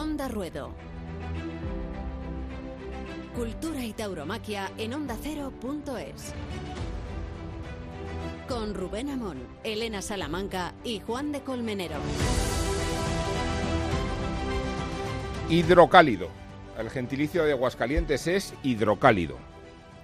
Onda Ruedo. Cultura y tauromaquia en ondacero.es. Con Rubén Amón, Elena Salamanca y Juan de Colmenero. Hidrocálido. El gentilicio de Aguascalientes es hidrocálido.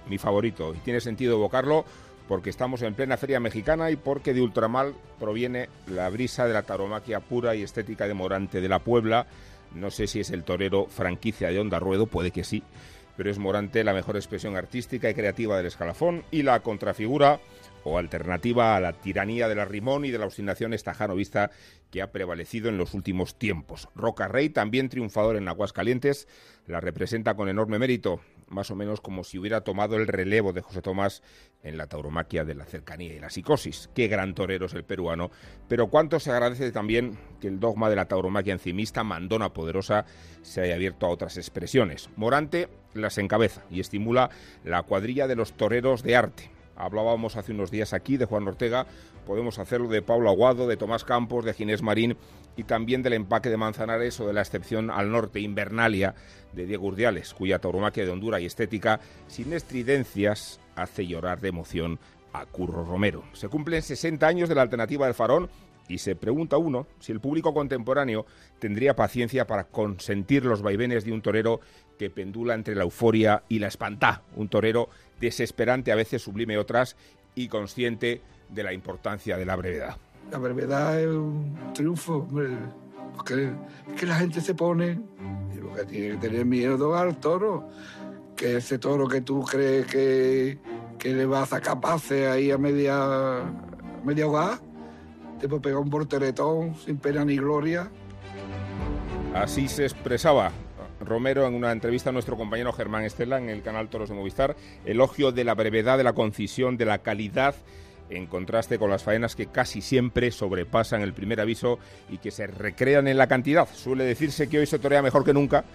Mi favorito. Y tiene sentido evocarlo porque estamos en plena feria mexicana y porque de ultramal proviene la brisa de la taromaquia pura y estética de Morante de la Puebla. No sé si es el torero franquicia de Onda Ruedo, puede que sí, pero es Morante la mejor expresión artística y creativa del escalafón y la contrafigura o alternativa a la tiranía de la rimón y de la obstinación estajanovista que ha prevalecido en los últimos tiempos. Roca Rey, también triunfador en Aguascalientes, la representa con enorme mérito, más o menos como si hubiera tomado el relevo de José Tomás en la tauromaquia de la cercanía y la psicosis. Qué gran torero es el peruano, pero cuánto se agradece también que el dogma de la tauromaquia encimista, mandona poderosa, se haya abierto a otras expresiones. Morante las encabeza y estimula la cuadrilla de los toreros de arte Hablábamos hace unos días aquí de Juan Ortega, podemos hacerlo de Pablo Aguado, de Tomás Campos, de Ginés Marín y también del empaque de Manzanares o de la excepción al norte, Invernalia, de Diego Urdiales, cuya tauromaquia de hondura y estética, sin estridencias, hace llorar de emoción a Curro Romero. Se cumplen 60 años de la alternativa del farón y se pregunta uno si el público contemporáneo tendría paciencia para consentir los vaivenes de un torero que pendula entre la euforia y la espantá, un torero desesperante, a veces sublime otras, y consciente de la importancia de la brevedad. La brevedad es un triunfo, porque es que la gente se pone, y lo que tiene que tener miedo al toro, que ese toro que tú crees que, que le va a pase ahí a media, a media hogar, te puede pegar un porteretón sin pena ni gloria. Así se expresaba Romero en una entrevista a nuestro compañero Germán Estela en el canal Toros de Movistar, elogio de la brevedad, de la concisión, de la calidad en contraste con las faenas que casi siempre sobrepasan el primer aviso y que se recrean en la cantidad. Suele decirse que hoy se torea mejor que nunca.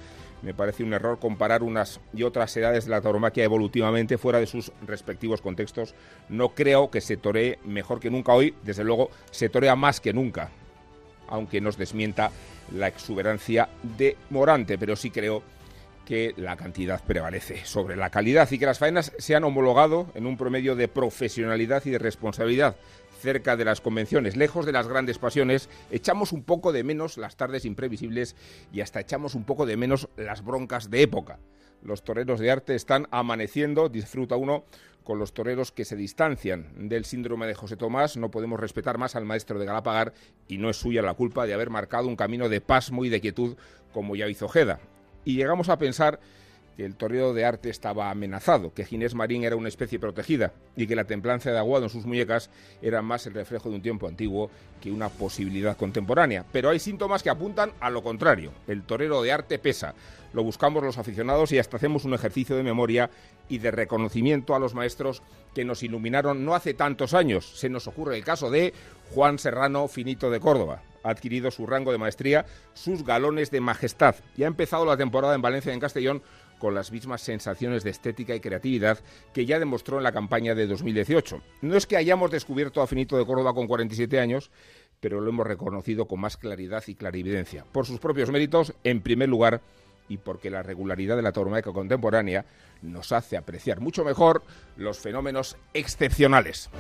Me parece un error comparar unas y otras edades de la tauromaquia evolutivamente fuera de sus respectivos contextos. No creo que se toree mejor que nunca hoy, desde luego se torea más que nunca, aunque nos desmienta la exuberancia de Morante, pero sí creo que la cantidad prevalece sobre la calidad y que las faenas se han homologado en un promedio de profesionalidad y de responsabilidad cerca de las convenciones, lejos de las grandes pasiones, echamos un poco de menos las tardes imprevisibles y hasta echamos un poco de menos las broncas de época. Los toreros de arte están amaneciendo, disfruta uno con los toreros que se distancian del síndrome de José Tomás. No podemos respetar más al maestro de Galapagar y no es suya la culpa de haber marcado un camino de pasmo y de quietud como ya hizo Jeda. Y llegamos a pensar que el toreo de arte estaba amenazado, que Ginés Marín era una especie protegida y que la templanza de Aguado en sus muñecas era más el reflejo de un tiempo antiguo que una posibilidad contemporánea. Pero hay síntomas que apuntan a lo contrario. El torero de arte pesa. Lo buscamos los aficionados y hasta hacemos un ejercicio de memoria y de reconocimiento a los maestros que nos iluminaron no hace tantos años. Se nos ocurre el caso de Juan Serrano Finito de Córdoba. Ha adquirido su rango de maestría, sus galones de majestad y ha empezado la temporada en Valencia y en Castellón con las mismas sensaciones de estética y creatividad que ya demostró en la campaña de 2018. No es que hayamos descubierto a Finito de Córdoba con 47 años, pero lo hemos reconocido con más claridad y clarividencia. Por sus propios méritos, en primer lugar, y porque la regularidad de la tauromaquia contemporánea nos hace apreciar mucho mejor los fenómenos excepcionales.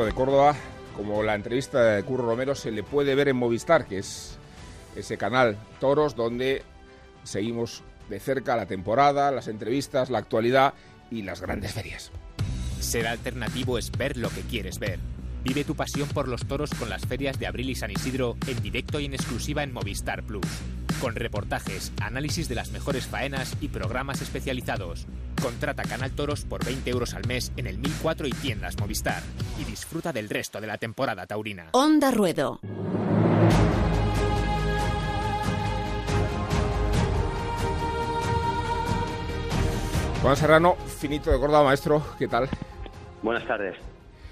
De Córdoba, como la entrevista de Curro Romero, se le puede ver en Movistar, que es ese canal Toros, donde seguimos de cerca la temporada, las entrevistas, la actualidad y las grandes ferias. Ser alternativo es ver lo que quieres ver. Vive tu pasión por los toros con las ferias de Abril y San Isidro en directo y en exclusiva en Movistar Plus. Con reportajes, análisis de las mejores faenas y programas especializados. Contrata Canal Toros por 20 euros al mes en el 1004 y tiendas Movistar. Y disfruta del resto de la temporada taurina. Onda Ruedo. Juan Serrano, finito de Córdoba, maestro, ¿qué tal? Buenas tardes,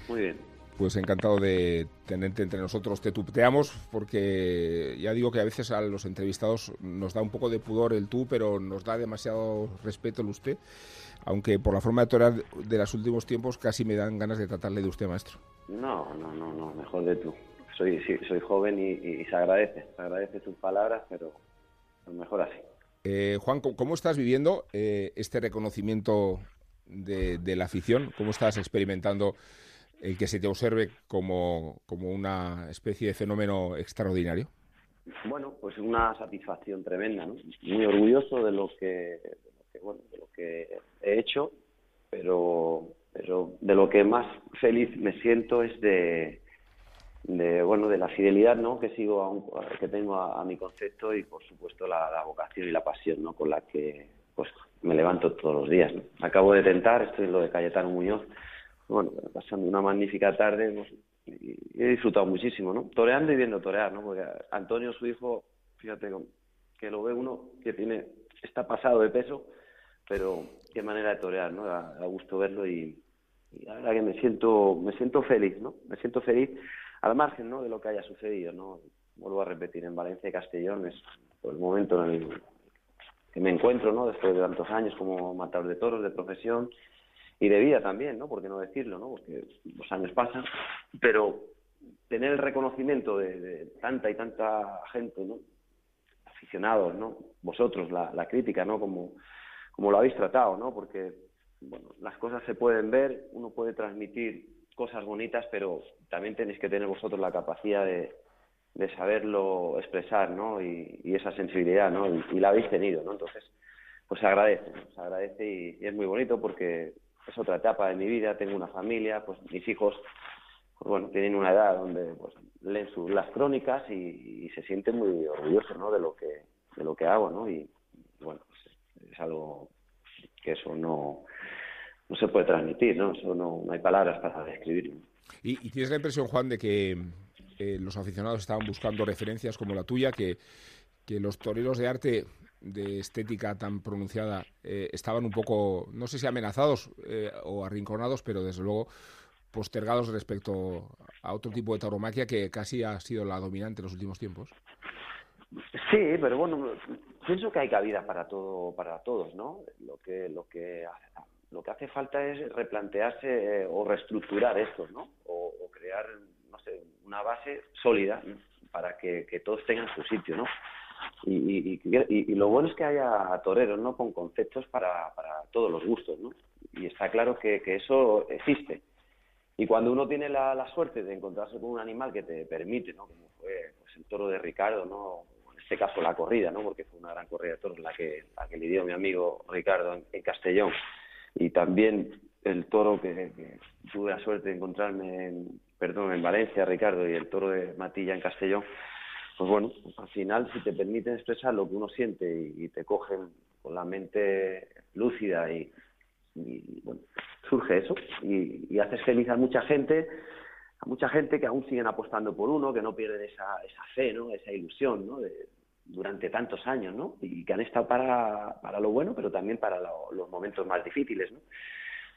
muy bien. Pues encantado de tenerte entre nosotros. Te tuteamos porque ya digo que a veces a los entrevistados nos da un poco de pudor el tú, pero nos da demasiado respeto el usted. Aunque por la forma de torear de los últimos tiempos casi me dan ganas de tratarle de usted, maestro. No, no, no, no mejor de tú. Soy, soy joven y, se agradece, se agradece tus palabras, pero mejor así. Eh, Juan, ¿cómo estás viviendo eh, este reconocimiento de, de la afición? ¿Cómo estás experimentando el que se te observe como, como una especie de fenómeno extraordinario? Bueno, pues una satisfacción tremenda, ¿no? Muy orgulloso de lo que, bueno, de lo que he hecho, pero, pero de lo que más feliz me siento es de, de bueno de la fidelidad no que sigo que tengo a, mi concepto y por supuesto la, la, vocación y la pasión no con la que pues me levanto todos los días ¿no? acabo de tentar estoy en lo de Cayetano Muñoz bueno, pasando una magnífica tarde pues, y he disfrutado muchísimo, ¿no? Toreando y viendo torear, ¿no? Porque Antonio, su hijo, fíjate que lo ve uno que tiene, está pasado de peso, pero qué manera de torear, ¿no? Da, gusto verlo y, la verdad que me siento, me siento feliz, ¿no? Me siento feliz al margen, ¿no? De lo que haya sucedido, ¿no? Vuelvo a repetir, en Valencia y Castellón es el momento en el que me encuentro, ¿no? Después de tantos años como matador de toros, de profesión, y de vida también, ¿no? ¿Por qué no decirlo, no? Porque los años pasan, pero tener el reconocimiento de, tanta y tanta gente, ¿no? Aficionados, ¿no? Vosotros, la, la crítica, ¿no? Como, como lo habéis tratado, ¿no? Porque, bueno, las cosas se pueden ver, uno puede transmitir cosas bonitas, pero también tenéis que tener vosotros la capacidad de, de saberlo expresar, ¿no? Y, esa sensibilidad, ¿no? Y, la habéis tenido, ¿no? Entonces, pues se agradece, se agradece y es muy bonito porque es otra etapa de mi vida, tengo una familia, pues mis hijos, pues bueno, tienen una edad donde pues leen sus, las crónicas y, se sienten muy orgullosos, ¿no? De lo que de lo que hago, ¿no? Y, es algo que eso no no se puede transmitir, ¿no? Eso no, hay palabras para describirlo. ¿Y, tienes la impresión, Juan, de que eh, los aficionados estaban buscando referencias como la tuya, que, que los toreros de arte de estética tan pronunciada eh, estaban un poco, no sé si amenazados eh, o arrinconados, pero desde luego postergados respecto a otro tipo de tauromaquia que casi ha sido la dominante en los últimos tiempos. Sí, pero bueno, pienso que hay cabida para todo, para todos, ¿no? Lo que, lo que, lo que hace falta es replantearse eh, o reestructurar esto, ¿no? O, crear, no sé, una base sólida para que, todos tengan su sitio, ¿no? Y, y, lo bueno es que haya toreros, ¿no? Con conceptos para, para todos los gustos, ¿no? Y está claro que, que eso existe. Y cuando uno tiene la, la, suerte de encontrarse con un animal que te permite, ¿no? Como fue pues, el toro de Ricardo, ¿no? En este caso la corrida, ¿no? Porque fue una gran corrida de toros la que, la que le dio mi amigo Ricardo en, Castellón. Y también el toro que, que, tuve la suerte de encontrarme en, perdón, en Valencia, Ricardo, y el toro de Matilla en Castellón, pues bueno, al final si te permiten expresar lo que uno siente y, te cogen con la mente lúcida y, bueno, surge eso y, haces feliz a mucha gente, a mucha gente que aún siguen apostando por uno, que no pierden esa, esa fe, ¿no? esa ilusión ¿no? de, durante tantos años, ¿no? Y que han estado para, para lo bueno, pero también para los momentos más difíciles, ¿no?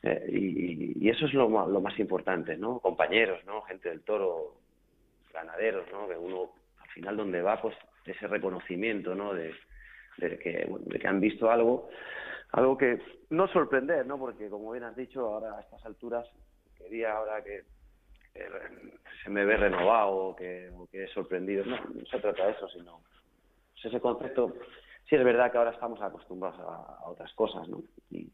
Eh, y, eso es lo, lo más importante, ¿no? Compañeros, ¿no? Gente del toro, ganaderos, ¿no? Que uno final donde va pues ese reconocimiento no de, que de que han visto algo algo que no sorprender no porque como bien has dicho ahora a estas alturas quería ahora que, se me ve renovado o que, que he sorprendido no, no se trata de eso sino ese concepto sí es verdad que ahora estamos acostumbrados a, otras cosas no y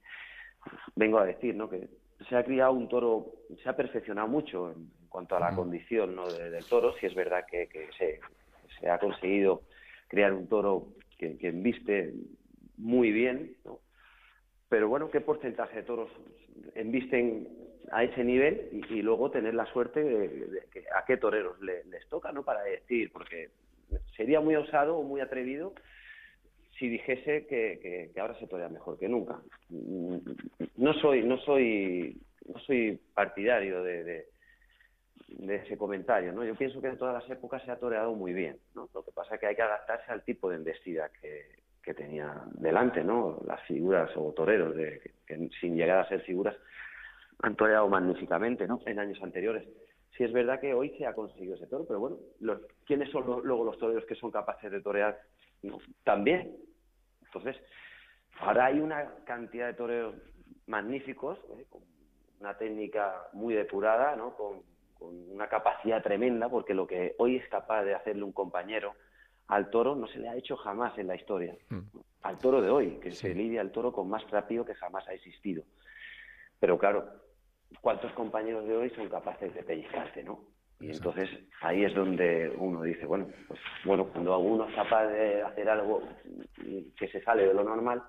vengo a decir no que se ha criado un toro se ha perfeccionado mucho en, cuanto a la condición ¿no? del toro sí es verdad que, que se se ha conseguido crear un toro que, que embiste muy bien, ¿no? pero bueno, ¿qué porcentaje de toros embisten a ese nivel y, luego tener la suerte de, que a qué toreros les toca, ¿no? Para decir, porque sería muy osado o muy atrevido si dijese que, ahora se torea mejor que nunca. No soy, no soy, no soy partidario de, de ese comentario, ¿no? Yo pienso que en todas las épocas se ha toreado muy bien, ¿no? Lo que pasa es que hay que adaptarse al tipo de embestida que, que tenía delante, ¿no? Las figuras o toreros de, que, sin llegar a ser figuras han toreado magníficamente, ¿no? En años anteriores. Si es verdad que hoy se ha conseguido ese toro, pero bueno, los, ¿quiénes son luego los toreros que son capaces de torear? también. Entonces, ahora hay una cantidad de toreros magníficos, ¿eh? con una técnica muy depurada, ¿no? Con, una capacidad tremenda, porque lo que hoy es capaz de hacerle un compañero al toro no se le ha hecho jamás en la historia. Mm. Al toro de hoy, que se lidia al toro con más rápido que jamás ha existido. Pero claro, ¿cuántos compañeros de hoy son capaces de pellizcarse, no? Y entonces ahí es donde uno dice, bueno, pues bueno, cuando uno es capaz de hacer algo que se sale de lo normal,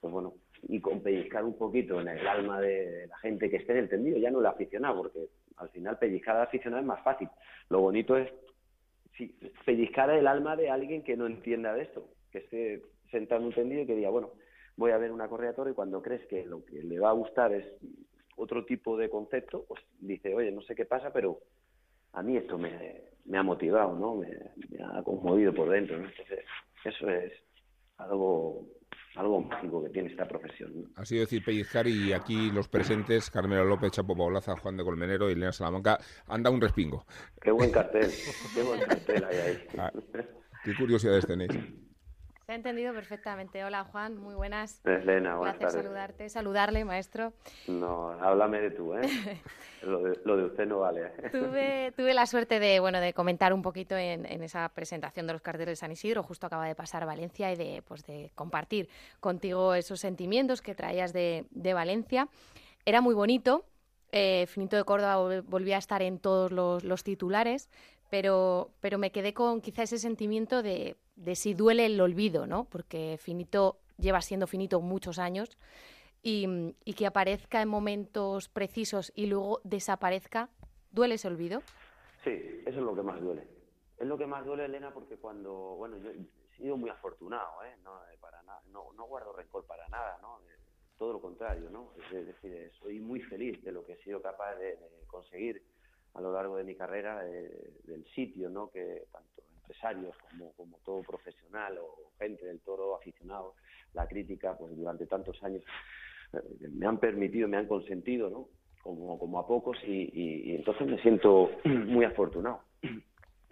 pues bueno, y con pellizcar un poquito en el alma de la gente que esté en el tendido, ya no el aficionado, porque al final pellizcar al aficionado es más fácil. Lo bonito es sí, pellizcar el alma de alguien que no entienda de esto, que esté sentado en un tendido y que diga, bueno, voy a ver una correa toro y cuando crees que lo que le va a gustar es otro tipo de concepto, pues dice, oye, no sé qué pasa, pero a mí esto me, ha motivado, ¿no? Me, ha conmovido por dentro, ¿no? Entonces, eso es algo algo mágico que tiene esta profesión. ¿no? Ha sido decir pellizcar y aquí los presentes, Carmelo López, Chapo Paulaza, Juan de Colmenero y Elena Salamanca, anda un respingo. Qué buen cartel, qué buen cartel hay ahí. Ah, qué curiosidades tenéis. Se ha entendido perfectamente. Hola Juan, muy buenas. Elena, buenas Placer saludarte, saludarle, maestro. No, háblame de tú, ¿eh? lo, de, usted no vale. tuve, tuve la suerte de, bueno, de comentar un poquito en, esa presentación de los carteles de San Isidro, justo acaba de pasar Valencia, y de, pues, de compartir contigo esos sentimientos que traías de, Valencia. Era muy bonito. Eh, Finito de Córdoba volvía a estar en todos los, los titulares, pero, pero me quedé con quizá ese sentimiento de de si duele el olvido, ¿no? Porque Finito lleva siendo Finito muchos años y, que aparezca en momentos precisos y luego desaparezca, ¿duele ese olvido? Sí, eso es lo que más duele. Es lo que más duele, Elena, porque cuando, bueno, yo he sido muy afortunado, ¿eh? No, eh, para nada, no, no guardo rencor para nada, ¿no? Eh, todo lo contrario, ¿no? Es decir, soy muy feliz de lo que he sido capaz de, conseguir a lo largo de mi carrera, del sitio, ¿no? Que tanto empresarios como, como todo profesional o gente del toro aficionado, la crítica, pues durante tantos años eh, me han permitido, me han consentido, ¿no? Como, como a pocos y, entonces me siento muy afortunado.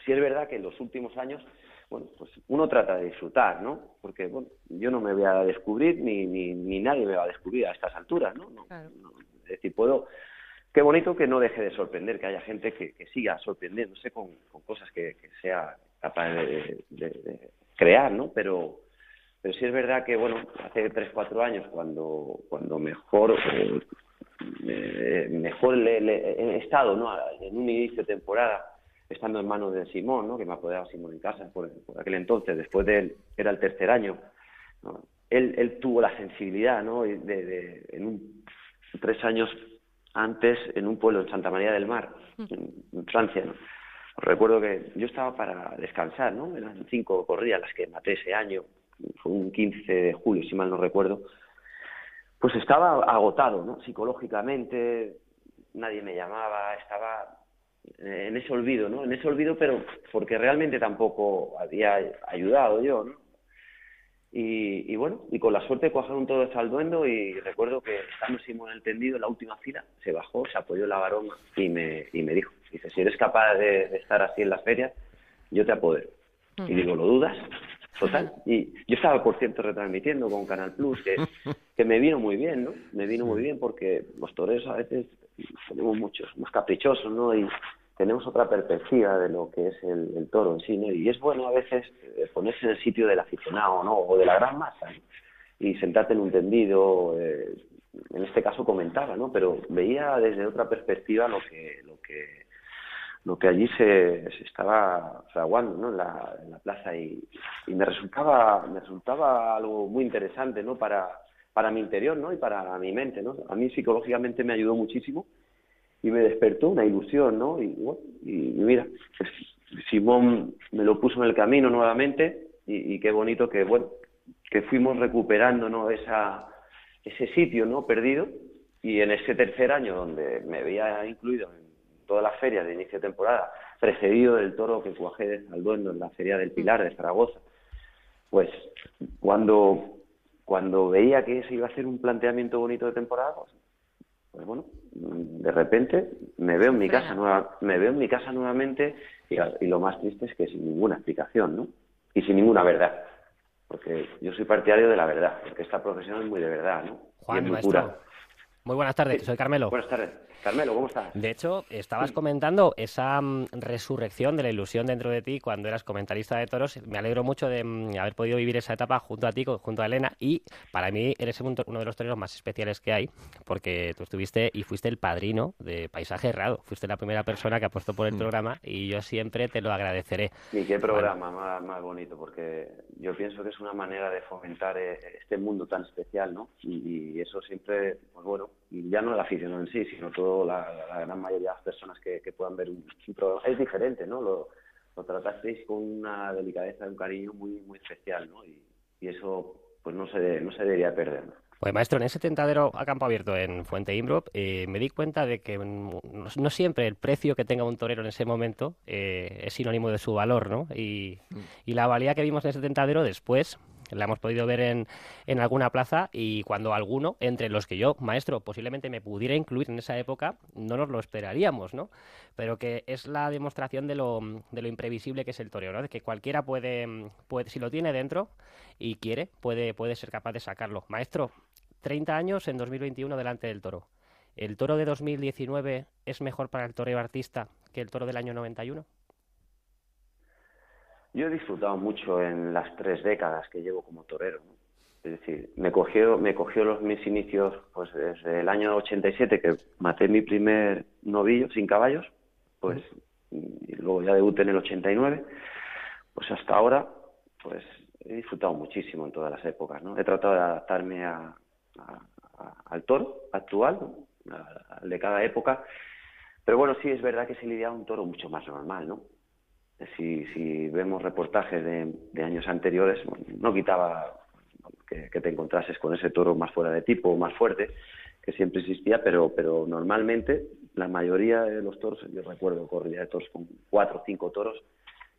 Si es verdad que en los últimos años, bueno, pues uno trata de disfrutar, ¿no? Porque, bueno, yo no me voy a descubrir ni, ni, ni nadie me va a descubrir a estas alturas, ¿no? no, es decir, puedo qué bonito que no deje de sorprender, que haya gente que, que siga sorprendiéndose con, con cosas que, sea capaz de, crear, ¿no? Pero, sí es verdad que, bueno, hace tres, cuatro años, cuando, cuando mejor, eh, mejor le, he estado, ¿no? En un inicio de temporada, estando en manos de Simón, ¿no? Que me apoderaba Simón en casa por, aquel entonces, después de él, era el tercer año, él, él tuvo la sensibilidad, ¿no? De, de, en un, tres años antes, en un pueblo en Santa María del Mar, en Francia, ¿no? Recuerdo que yo estaba para descansar, ¿no? Eran cinco corridas las que maté ese año, fue un 15 de julio, si mal no recuerdo. Pues estaba agotado, ¿no? Psicológicamente, nadie me llamaba, estaba en ese olvido, ¿no? En ese olvido, pero porque realmente tampoco había ayudado yo, ¿no? Y, bueno, y con la suerte cojaron todo el salduendo y recuerdo que estando Simón el tendido en la última fila, se bajó, se apoyó la varona y me, y me dijo, dice, si eres capaz de, estar así en las ferias, yo te apodero. Y digo, ¿lo dudas? Total. Y yo estaba, por cierto, retransmitiendo con Canal Plus, que, que me vino muy bien, ¿no? Me vino muy bien porque los toreros a veces tenemos muchos, más caprichosos, ¿no? Y tenemos otra perspectiva de lo que es el, toro en sí, ¿no? Y es bueno a veces eh, ponerse en el sitio del aficionado, ¿no? O de la gran masa, Y sentarte en un tendido, eh, en este caso comentaba, ¿no? Pero veía desde otra perspectiva lo que, lo que, lo que allí se, se estaba fraguando, ¿no? En la, plaza y, y, me resultaba, me resultaba algo muy interesante, ¿no? Para, para mi interior, ¿no? Y para mi mente, ¿no? A mí psicológicamente me ayudó muchísimo y me despertó una ilusión, ¿no? Y, bueno, y, mira, Simón me lo puso en el camino nuevamente y, qué bonito que, bueno, que fuimos recuperando, ¿no? Esa, ese sitio, ¿no? Perdido y en ese tercer año donde me había incluido en todas las ferias de inicio de temporada, precedido del toro que cuajé al duendo en la Feria del Pilar de Zaragoza, pues cuando, cuando veía que se iba a hacer un planteamiento bonito de temporada, pues, pues bueno, de repente me veo en mi casa nueva, me veo en mi casa nuevamente y, y, lo más triste es que sin ninguna explicación, ¿no? Y sin ninguna verdad, porque yo soy partidario de la verdad, porque esta profesión es muy de verdad, ¿no? Juan, muy Muy buenas tardes, soy Carmelo. Buenas tardes. Carmelo, ¿cómo estás? De hecho, estabas comentando esa mm, resurrección de la ilusión dentro de ti cuando eras comentarista de toros. Me alegro mucho de mm, haber podido vivir esa etapa junto a ti, junto a Elena. Y para mí eres uno de los toreros más especiales que hay, porque tú estuviste y fuiste el padrino de Paisaje Errado. Fuiste la primera persona que apostó por el mm. programa y yo siempre te lo agradeceré. Y qué programa más, bonito, porque yo pienso que es una manera de fomentar eh, este mundo tan especial, ¿no? Y, y eso siempre, pues bueno, ya no el aficionado en sí, sino todo la, gran mayoría de las personas que, puedan ver un, programa. Es diferente, ¿no? Lo, lo tratasteis con una delicadeza y un cariño muy muy especial, ¿no? Y, eso pues no se, no se debería perder. Pues maestro, en ese tentadero a campo abierto en Fuente Imbro, eh, me di cuenta de que no, siempre el precio que tenga un torero en ese momento eh, es sinónimo de su valor, ¿no? Y, mm. y la valía que vimos en ese tentadero después la hemos podido ver en, en alguna plaza y cuando alguno, entre los que yo, maestro, posiblemente me pudiera incluir en esa época, no nos lo esperaríamos, ¿no? Pero que es la demostración de lo, de lo imprevisible que es el toreo, ¿no? De que cualquiera puede, puede, si lo tiene dentro y quiere, puede, puede ser capaz de sacarlo. Maestro, 30 años en 2021 delante del toro. ¿El toro de 2019 es mejor para el toreo artista que el toro del año 91? Yo he disfrutado mucho en las tres décadas que llevo como torero. Es decir, me cogió, me cogió los mis inicios pues desde el año 87 que maté mi primer novillo sin caballos, pues y luego ya debuté en el 89, pues hasta ahora pues he disfrutado muchísimo en todas las épocas, ¿no? He tratado de adaptarme a, al toro actual, al de cada época, pero bueno, sí es verdad que se lidia un toro mucho más normal, ¿no? Si, si vemos reportajes de, años anteriores, no quitaba que, te encontrases con ese toro más fuera de tipo, más fuerte, que siempre existía, pero, pero normalmente la mayoría de los toros, yo recuerdo corrida de toros con cuatro o cinco toros,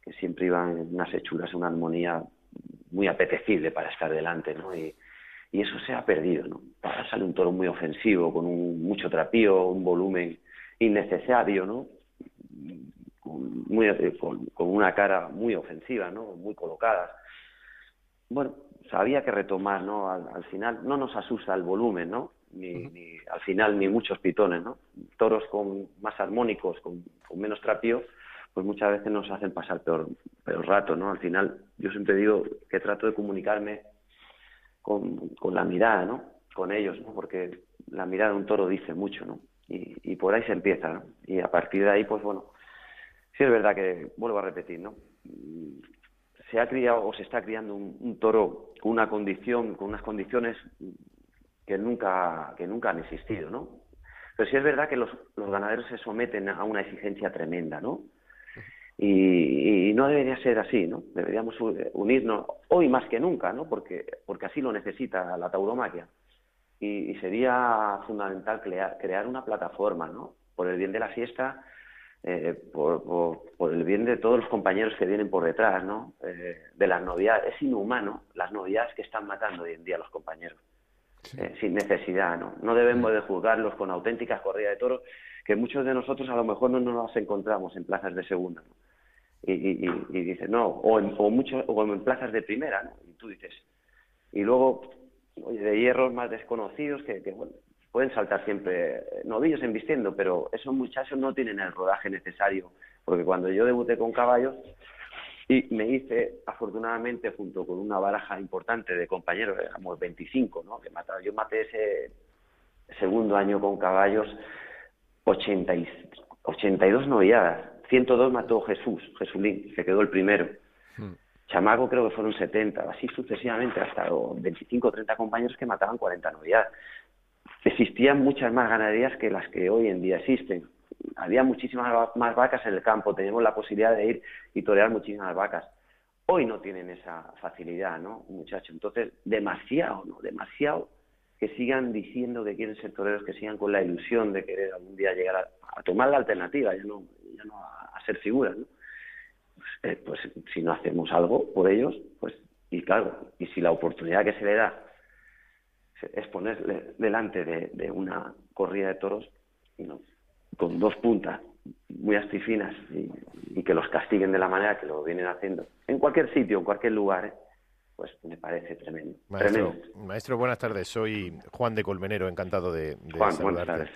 que siempre iban en unas hechuras, una armonía muy apetecible para estar delante, ¿no? Y, y eso se ha perdido, ¿no? Ahora sale un toro muy ofensivo, con un, mucho trapío, un volumen innecesario, ¿no? Muy, eh, con, una cara muy ofensiva, ¿no? Muy colocadas. Bueno, había que retomar, ¿no? Al, final no nos asusta el volumen, ¿no? Ni, al final ni muchos pitones, ¿no? Toros con más armónicos, con, menos trapío, pues muchas veces nos hacen pasar peor, peor rato, ¿no? Al final yo siempre digo que trato de comunicarme con, con la mirada, ¿no? Con ellos, ¿no? Porque la mirada de un toro dice mucho, ¿no? Y, y por ahí se empieza, ¿no? Y a partir de ahí, pues bueno, sí es verdad que, vuelvo a repetir, ¿no? Se ha criado o se está criando un, toro con una condición, con unas condiciones que nunca, que nunca han existido, ¿no? Pero sí es verdad que los, los ganaderos se someten a una exigencia tremenda, ¿no? Y, no debería ser así, ¿no? Deberíamos unirnos hoy más que nunca, ¿no? Porque, porque así lo necesita la tauromaquia. Y, sería fundamental crear, crear una plataforma, ¿no? Por el bien de la fiesta eh, por, por, el bien de todos los compañeros que vienen por detrás, ¿no? Eh, de las novedades. Es inhumano las novedades que están matando hoy en día los compañeros. Eh, sin necesidad, ¿no? No debemos de juzgarlos con auténticas corridas de toros, que muchos de nosotros a lo mejor no nos las encontramos en plazas de segunda, y, y, y, dices, no, o en, o, mucho, o en plazas de primera, ¿no? Y tú dices, y luego, oye, de hierros más desconocidos que, que bueno, pueden saltar siempre novillos embistiendo, pero esos muchachos no tienen el rodaje necesario, porque cuando yo debuté con caballos y me hice, afortunadamente, junto con una baraja importante de compañeros, éramos 25, ¿no? Que mataron. Yo maté ese segundo año con caballos 80 y, 82 novilladas, 102 mató Jesús, Jesulín, se quedó el primero. Hmm. Chamaco creo que fueron 70, así sucesivamente, hasta 25 o 30 compañeros que mataban 40 novilladas existían muchas más ganaderías que las que hoy en día existen. Había muchísimas más vacas en el campo, teníamos la posibilidad de ir y torear muchísimas vacas. Hoy no tienen esa facilidad, ¿no, muchachos? Entonces, demasiado, ¿no? Demasiado que sigan diciendo que quieren ser toreros, que sigan con la ilusión de querer algún día llegar a, tomar la alternativa, ya no, ya no a, ser figuras, ¿no? Pues, eh, pues si no hacemos algo por ellos, pues, y claro, y si la oportunidad que se le da es ponerle delante de, una corrida de toros con dos puntas muy astifinas y, y, que los castiguen de la manera que lo vienen haciendo en cualquier sitio, en cualquier lugar, pues me parece tremendo. Maestro, buenas tardes. Soy Juan de Colmenero, encantado de, de saludarte.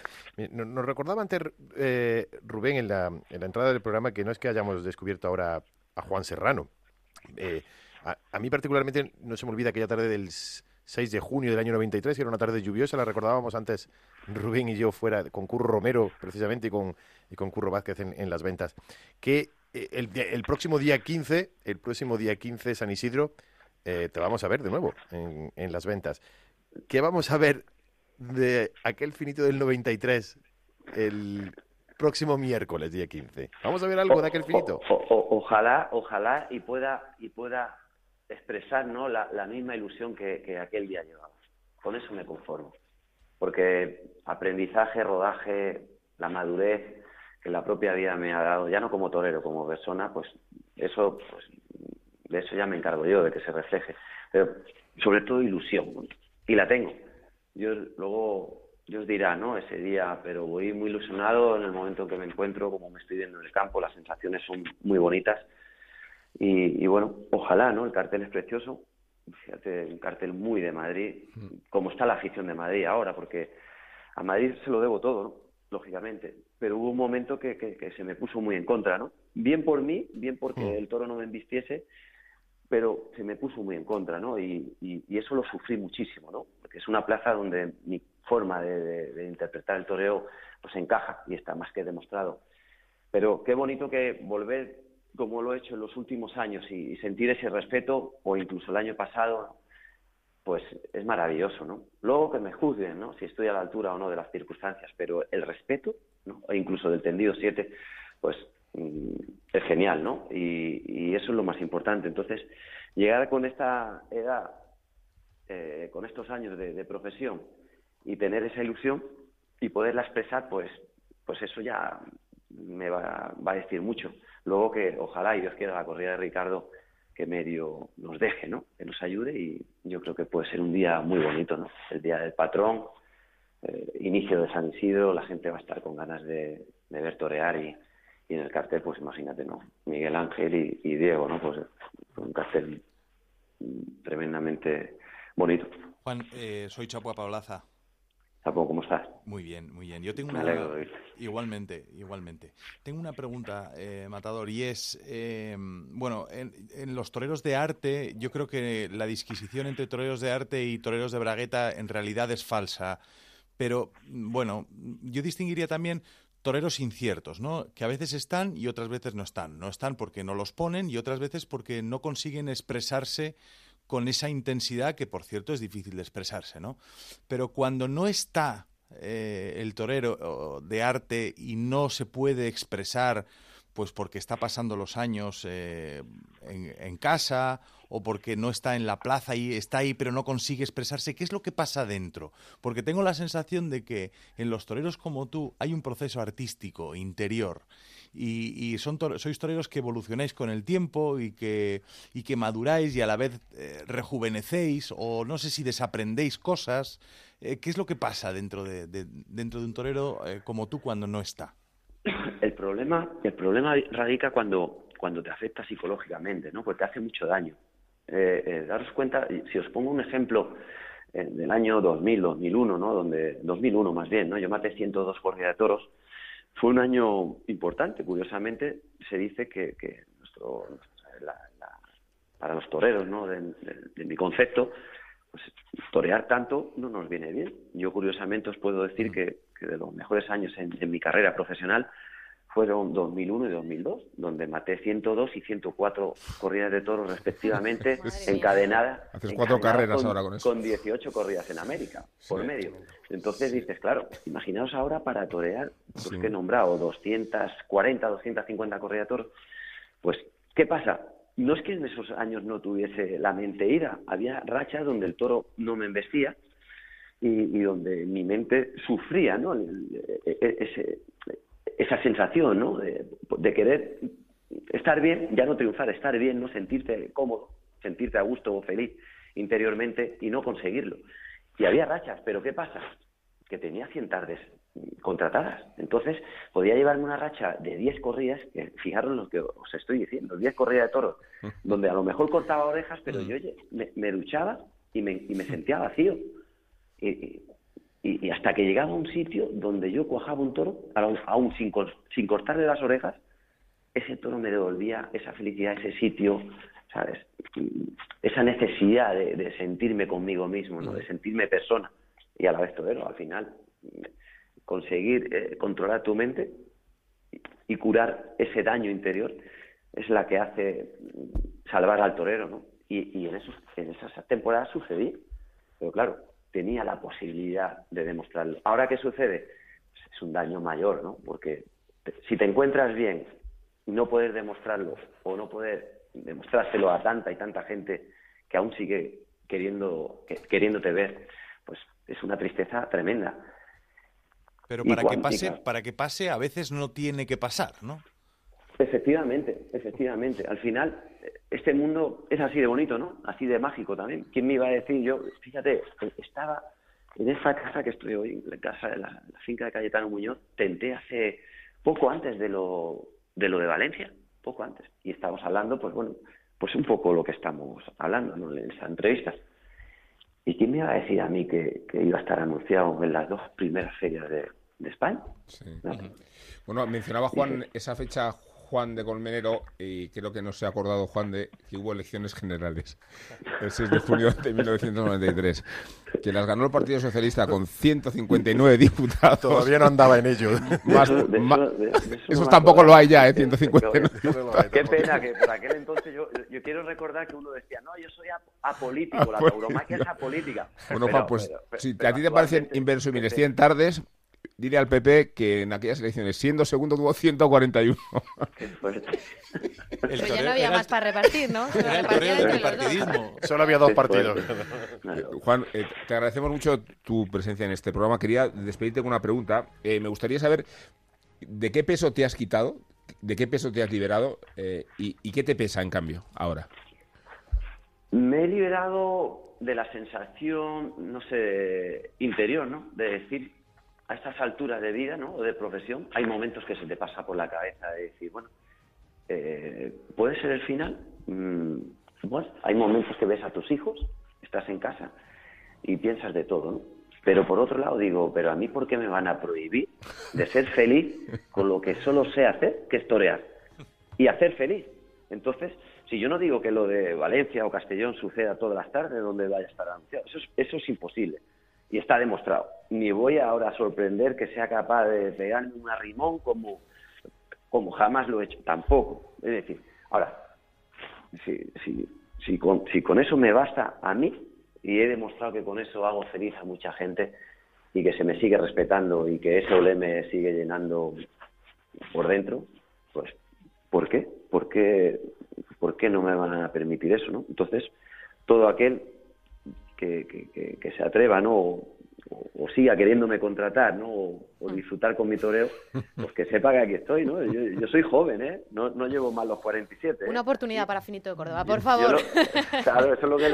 Nos recordaba antes eh, Rubén en la, en la entrada del programa que no es que hayamos descubierto ahora a Juan Serrano. Eh, a, mí particularmente no se me olvida aquella tarde del 6 de junio del año 93, que era una tarde lluviosa, la recordábamos antes Rubén y yo fuera con Curro Romero precisamente y con, y con Curro Vázquez en, las ventas, que eh, el, el, próximo día 15, el próximo día 15 San Isidro, eh, te vamos a ver de nuevo en, en, las ventas. ¿Qué vamos a ver de aquel finito del 93 el próximo miércoles, día 15? ¿Vamos a ver algo de aquel finito? ojalá, ojalá y pueda, y pueda expresar ¿no? la, misma ilusión que, que aquel día llevaba. Con eso me conformo. Porque aprendizaje, rodaje, la madurez que la propia vida me ha dado, ya no como torero, como persona, pues eso pues, de eso ya me encargo yo, de que se refleje. Pero sobre todo ilusión, y la tengo. Yo luego Dios dirá, ¿no? Ese día, pero voy muy ilusionado en el momento en que me encuentro, como me estoy viendo en el campo, las sensaciones son muy bonitas. Y, bueno, ojalá, ¿no? El cartel es precioso. Fíjate, un cartel muy de Madrid, como está la afición de Madrid ahora, porque a Madrid se lo debo todo, ¿no? Lógicamente. Pero hubo un momento que, que, se me puso muy en contra, ¿no? Bien por mí, bien porque el toro no me embistiese, pero se me puso muy en contra, ¿no? Y, eso lo sufrí muchísimo, ¿no? Porque es una plaza donde mi forma de, interpretar el toreo pues encaja y está más que demostrado. Pero qué bonito que volver como lo he hecho en los últimos años y, sentir ese respeto, o incluso el año pasado, pues es maravilloso, ¿no? Luego que me juzguen, ¿no? Si estoy a la altura o no de las circunstancias, pero el respeto, ¿no? E incluso del tendido 7, pues Mm, es genial, ¿no? Y, eso es lo más importante. Entonces, llegar con esta edad, eh, con estos años de, profesión y tener esa ilusión y poderla expresar, pues, pues eso ya me va, a decir mucho. Luego que ojalá y Dios quiera la corrida de Ricardo que medio nos deje, ¿no? Que nos ayude y yo creo que puede ser un día muy bonito, ¿no? El día del patrón, eh, inicio de San Isidro, la gente va a estar con ganas de, de ver torear y, y en el cartel, pues imagínate, ¿no? Miguel Ángel y, Diego, ¿no? Pues un cartel tremendamente bonito. Juan, eh, soy Chapua Paulaza. Chapo, ¿cómo estás? Muy bien, muy bien. Yo tengo una... Igualmente, igualmente. Tengo una pregunta, eh, Matador, y es, eh, bueno, en, en, los toreros de arte, yo creo que la disquisición entre toreros de arte y toreros de bragueta en realidad es falsa. Pero, bueno, yo distinguiría también toreros inciertos, ¿no? Que a veces están y otras veces no están. No están porque no los ponen y otras veces porque no consiguen expresarse con esa intensidad que, por cierto, es difícil de expresarse, ¿no? Pero cuando no está eh, el torero de arte y no se puede expresar pues porque está pasando los años eh, en, casa o porque no está en la plaza y está ahí pero no consigue expresarse. ¿Qué es lo que pasa dentro? Porque tengo la sensación de que en los toreros como tú hay un proceso artístico interior y, son sois toreros que evolucionáis con el tiempo y que, y que maduráis y a la vez eh, rejuvenecéis o no sé si desaprendéis cosas. Eh, ¿Qué es lo que pasa dentro de, dentro de un torero como tú cuando no está? El problema, el problema radica cuando, cuando te afecta psicológicamente, ¿no? Porque te hace mucho daño. Eh, eh, daros cuenta, si os pongo un ejemplo eh, del año 2000, 2001, ¿no? Donde, 2001 más bien, ¿no? Yo maté 102 corridas de toros. Fue un año importante, curiosamente, se dice que, que nuestro, para los toreros, ¿no? De, mi concepto, pues torear tanto no nos viene bien. Yo curiosamente os puedo decir mm. que, que de los mejores años en, mi carrera profesional fueron 2001 y 2002, donde maté 102 y 104 corridas de toros respectivamente, encadenadas. Haces cuatro carreras con, ahora con eso. Con 18 corridas en América, por medio. Entonces dices, claro, imaginaos ahora para torear, pues que he nombrado 240, 250 corridas de toros. Pues, ¿qué pasa? No es que en esos años no tuviese la mente ira, había rachas donde el toro no me embestía, y, donde mi mente sufría ¿no? Ese, esa sensación ¿no? De, querer estar bien, ya no triunfar, estar bien, no sentirte cómodo, sentirte a gusto o feliz interiormente y no conseguirlo. Y había rachas, pero ¿qué pasa? Que tenía 100 tardes contratadas. Entonces, podía llevarme una racha de 10 corridas, que fijaros lo que os estoy diciendo, 10 corridas de toros, donde a lo mejor cortaba orejas, pero yo me, me duchaba y me, y me sentía vacío. Y, y, hasta que llegaba a un sitio donde yo cuajaba un toro, aún sin, cortarle las orejas, ese toro me devolvía esa felicidad, ese sitio, ¿sabes? Esa necesidad de, sentirme conmigo mismo, ¿no? De sentirme persona y a la vez torero. Al final, conseguir eh, controlar tu mente y curar ese daño interior es la que hace salvar al torero, ¿no? Y, y en, esos, en esas temporadas sucedí. Pero claro, tenía la posibilidad de demostrarlo. Ahora, ¿qué sucede? Pues es un daño mayor, ¿no? Porque si te encuentras bien y no poder demostrarlo o no poder demostrárselo a tanta y tanta gente que aún sigue queriendo, queriéndote ver, pues es una tristeza tremenda. Pero para que pase, para que pase, a veces no tiene que pasar, ¿no? Efectivamente, efectivamente. Al final, este mundo es así de bonito, ¿no? Así de mágico también. ¿Quién me iba a decir? Yo, fíjate, estaba en esta casa que estoy hoy, la casa de la, finca de Cayetano Muñoz, tenté hace poco antes de lo, de lo de Valencia, poco antes. Y estamos hablando, pues bueno, pues un poco lo que estamos hablando ¿no? en esa entrevista. ¿Y quién me iba a decir a mí que, iba a estar anunciado en las dos primeras ferias de, España? Bueno, mencionaba Juan esa fecha Juan de Colmenero, y creo que no se ha acordado Juan de que hubo elecciones generales el 6 de junio de 1993, que las ganó el Partido Socialista con 159 diputados. Todavía no andaba en ello. eso tampoco lo hay ya, ¿eh? 159. Qué pena que por aquel entonces yo, yo quiero recordar que uno decía, no, yo soy apolítico, la tauromaquia es apolítica. Bueno, Juan, pues si a ti te parecen inverosímiles 100 tardes, Dile al PP que en aquellas elecciones, siendo segundo, tuvo 141. Pero ya no había más para repartir, ¿no? Solo había dos partidos. Juan, eh, te agradecemos mucho tu presencia en este programa. Quería despedirte con una pregunta. Eh, me gustaría saber de qué peso te has quitado, de qué peso te has liberado eh, y, y qué te pesa en cambio ahora. Me he liberado de la sensación, no sé, interior, ¿no? De decir a estas alturas de vida ¿no? o de profesión, hay momentos que se te pasa por la cabeza de decir, bueno, eh, ¿puede ser el final? Mm, hay momentos que ves a tus hijos, estás en casa y piensas de todo, ¿no? Pero por otro lado digo, pero a mí ¿por qué me van a prohibir de ser feliz con lo que solo sé hacer, que es torear? Y hacer feliz. Entonces, si yo no digo que lo de Valencia o Castellón suceda todas las tardes donde vaya a estar anunciado, eso eso es imposible y está demostrado. Ni voy ahora a sorprender que sea capaz de pegarme un arrimón como, como jamás lo he hecho, tampoco. Es decir, ahora, si, si, si, con, si con eso me basta a mí, y he demostrado que con eso hago feliz a mucha gente y que se me sigue respetando y que ese olé me sigue llenando por dentro, pues, ¿por qué? ¿Por qué, ¿Por qué no me van a permitir eso? ¿no? Entonces, todo aquel que, se atreva, ¿no? O, siga queriéndome contratar, ¿no? O, disfrutar con mi toreo, pues que sepa que aquí estoy, ¿no? Yo, soy joven, ¿eh? No, no, llevo más los 47. ¿eh? Una oportunidad para Finito de Córdoba, por favor. claro, eso es lo que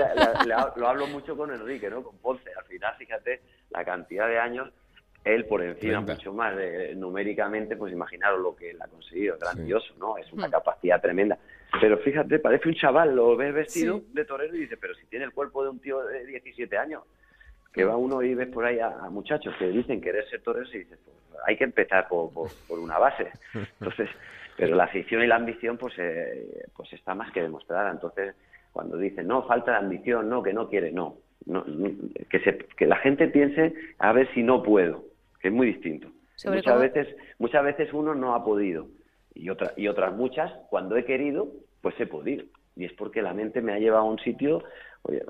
lo hablo mucho con Enrique, ¿no? Con Ponce. Al final, fíjate, la cantidad de años él por encima mucho más numéricamente, pues imaginaros lo que él ha conseguido, grandioso, ¿no? Es una hmm. capacidad tremenda. Pero fíjate, parece un chaval, lo ves vestido de torero y dices, pero si tiene el cuerpo de un tío de 17 años, que va uno y ves por ahí a, muchachos que dicen querer ser torero y dices, pues hay que empezar por, por, una base. Entonces, pero la afición y la ambición pues, eh, pues está más que demostrada. Entonces, cuando dicen, no, falta de ambición, no, que no quiere, no. no, que, se, que la gente piense a ver si no puedo es muy distinto. Muchas veces, muchas veces uno no ha podido y, otra, y otras muchas, cuando he querido, pues he podido. Y es porque la mente me ha llevado a un sitio,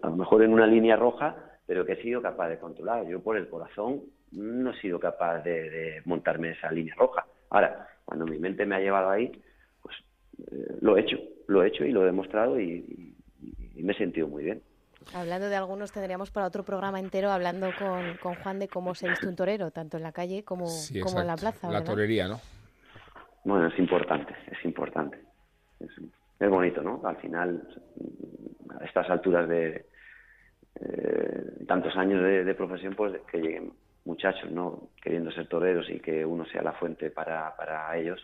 a lo mejor en una línea roja, pero que he sido capaz de controlar. Yo por el corazón no he sido capaz de, montarme esa línea roja. Ahora, cuando mi mente me ha llevado ahí, pues eh, lo he hecho, lo he hecho y lo he demostrado y me he sentido muy bien. Hablando de algunos, tendríamos para otro programa entero hablando con, con Juan de cómo se viste un torero, tanto en la calle como, como en la plaza. La torería, ¿no? Bueno, es importante, es importante. Es, bonito, ¿no? Al final, a estas alturas de, eh, tantos años de, profesión, pues que lleguen muchachos, ¿no? Queriendo ser toreros y que uno sea la fuente para, para ellos,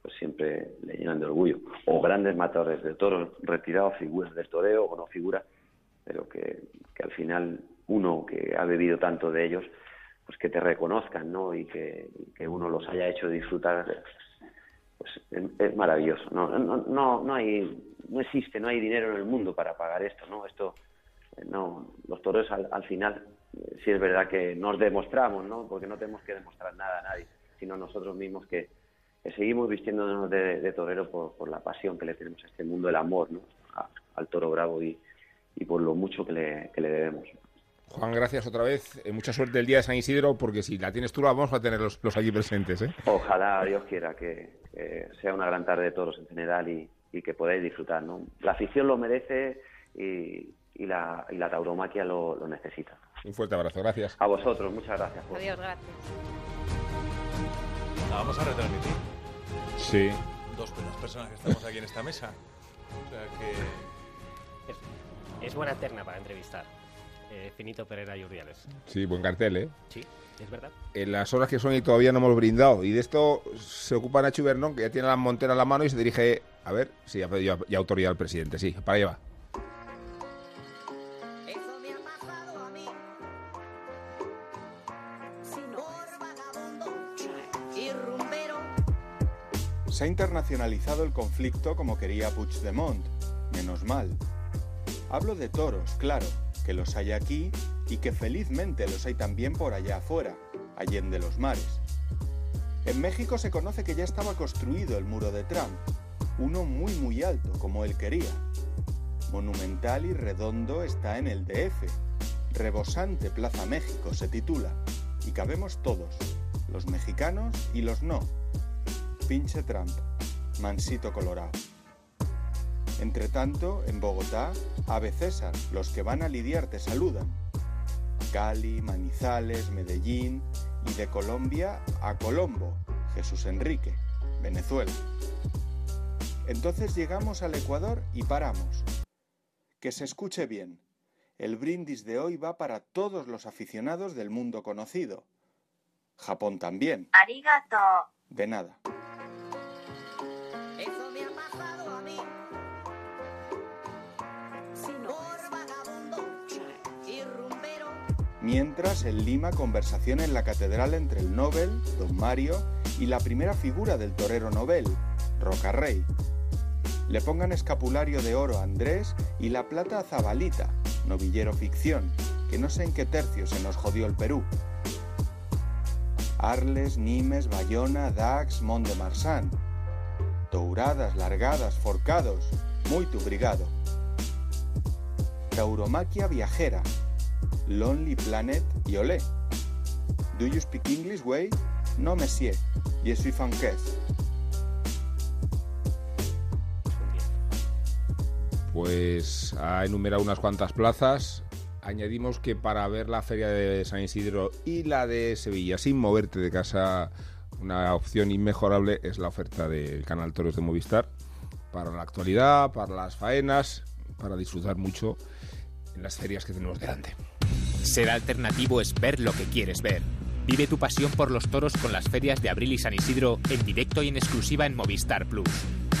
pues siempre le llenan de orgullo. O grandes matadores de toros, retirados, figuras del toreo o no figuras, pero que, que al final uno que ha bebido tanto de ellos, pues que te reconozcan, ¿no? Y que, que uno los haya hecho disfrutar, pues es, maravilloso. No, no, no, no hay, no existe, no hay dinero en el mundo para pagar esto, ¿no? Esto, eh, no, los toros al, al final, eh, sí es verdad que nos demostramos, ¿no? Porque no tenemos que demostrar nada a nadie, sino nosotros mismos que, seguimos vistiéndonos de, torero por, la pasión que le tenemos a este mundo, el amor, ¿no? al toro bravo y, y por lo mucho que le, que le debemos. Juan, gracias otra vez. Eh, mucha suerte el día de San Isidro, porque si la tienes tú, la vamos a tener los, los allí presentes. ¿eh? Ojalá Dios quiera que, sea una gran tarde de toros en general y, que podáis disfrutar. ¿no? La afición lo merece y, y, la, y la tauromaquia lo, lo, necesita. Un fuerte abrazo, gracias. A vosotros, muchas gracias. Adiós, gracias. La vamos a retransmitir. Sí. Dos de las personas que estamos aquí en esta mesa. O sea que. Es, es buena terna para entrevistar. Eh, Finito Pereira y Urdiales. Sí, buen cartel, ¿eh? Sí, es verdad. En las horas que son y todavía no hemos brindado. Y de esto se ocupa Nacho Bernón, que ya tiene la montera en la mano y se dirige. A ver, sí, ha pedido ya autoridad al presidente. Sí, para allá va. Se ha internacionalizado el conflicto como quería Puigdemont. Menos mal. Hablo de toros, claro, que los hay aquí y que felizmente los hay también por allá afuera, allende los mares. En México se conoce que ya estaba construido el muro de Trump, uno muy muy alto como él quería. Monumental y redondo está en el DF. Rebosante Plaza México se titula. Y cabemos todos, los mexicanos y los no. Pinche Trump, mansito colorado. Entre tanto, en Bogotá, Ave César, los que van a lidiar te saludan. Cali, Manizales, Medellín y de Colombia a Colombo, Jesús Enrique, Venezuela. Entonces llegamos al Ecuador y paramos. Que se escuche bien. El brindis de hoy va para todos los aficionados del mundo conocido. Japón también. Arigato. De nada. Mientras en Lima conversación en la catedral entre el Nobel, don Mario, y la primera figura del torero Nobel, Rocarrey. Le pongan escapulario de oro a Andrés y la plata a Zabalita, novillero ficción, que no sé en qué tercio se nos jodió el Perú. Arles, Nimes, Bayona, Dax, Mont de Marsan. Touradas, largadas, forcados, muy tu brigado. Tauromaquia viajera, Lonely Planet y Olé. Do you speak English, way? No, monsieur. Je suis français. Pues ha enumerado unas cuantas plazas. Añadimos que para ver la feria de San Isidro y la de Sevilla sin moverte de casa, una opción inmejorable es la oferta del canal Toros de Movistar para la actualidad, para las faenas, para disfrutar mucho en las ferias que tenemos delante. Ser alternativo es ver lo que quieres ver. Vive tu pasión por los toros con las ferias de Abril y San Isidro en directo y en exclusiva en Movistar Plus.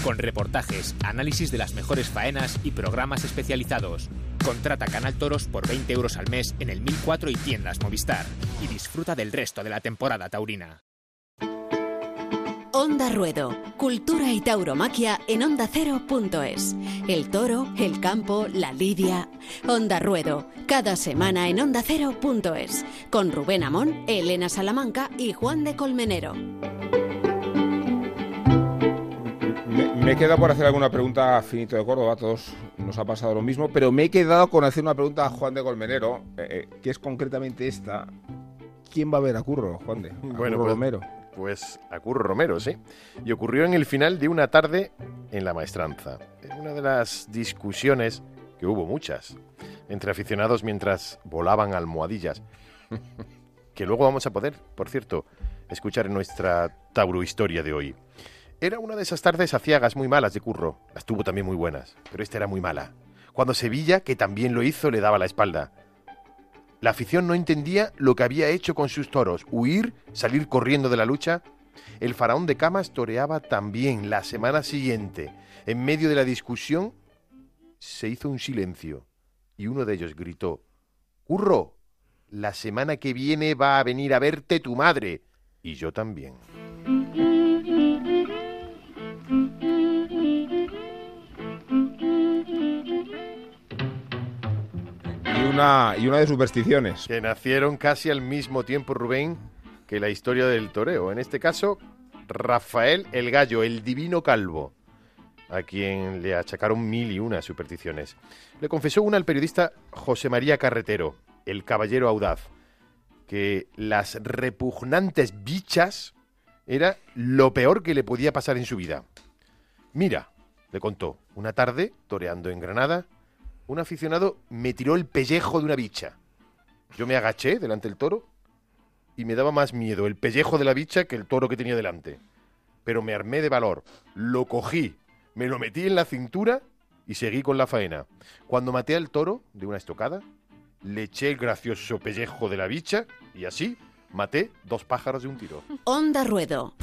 Con reportajes, análisis de las mejores faenas y programas especializados. Contrata Canal Toros por 20 euros al mes en el 1004 y tiendas Movistar. Y disfruta del resto de la temporada taurina. Onda Ruedo, cultura y tauromaquia en ondacero.es. El toro, el campo, la lidia. Onda Ruedo, cada semana en ondacero.es. Con Rubén Amón, Elena Salamanca y Juan de Colmenero. Me, he quedado por hacer alguna pregunta a Finito de Córdoba, a todos nos ha pasado lo mismo, pero me he quedado con hacer una pregunta a Juan de Colmenero, eh, eh, que es concretamente esta. ¿Quién va a ver a Curro, Juan de? bueno, pues, Romero. Pues a Curro Romero, sí. Y ocurrió en el final de una tarde en la maestranza. Una de las discusiones, que hubo muchas, entre aficionados mientras volaban almohadillas, que luego vamos a poder, por cierto, escuchar en nuestra Tauro Historia de hoy. Era una de esas tardes aciagas muy malas de Curro. Las tuvo también muy buenas, pero esta era muy mala. Cuando Sevilla, que también lo hizo, le daba la espalda. La afición no entendía lo que había hecho con sus toros, huir, salir corriendo de la lucha. El faraón de Camas toreaba también la semana siguiente. En medio de la discusión se hizo un silencio y uno de ellos gritó, Curro, la semana que viene va a venir a verte tu madre y yo también. Y una, y una de supersticiones. Que nacieron casi al mismo tiempo, Rubén, que la historia del toreo. En este caso, Rafael el Gallo, el divino calvo, a quien le achacaron mil y una supersticiones. Le confesó una al periodista José María Carretero, el caballero audaz, que las repugnantes bichas era lo peor que le podía pasar en su vida. Mira, le contó, una tarde, toreando en Granada, un aficionado me tiró el pellejo de una bicha. Yo me agaché delante del toro y me daba más miedo el pellejo de la bicha que el toro que tenía delante. Pero me armé de valor, lo cogí, me lo metí en la cintura y seguí con la faena. Cuando maté al toro de una estocada, le eché el gracioso pellejo de la bicha y así maté dos pájaros de un tiro. Onda Ruedo.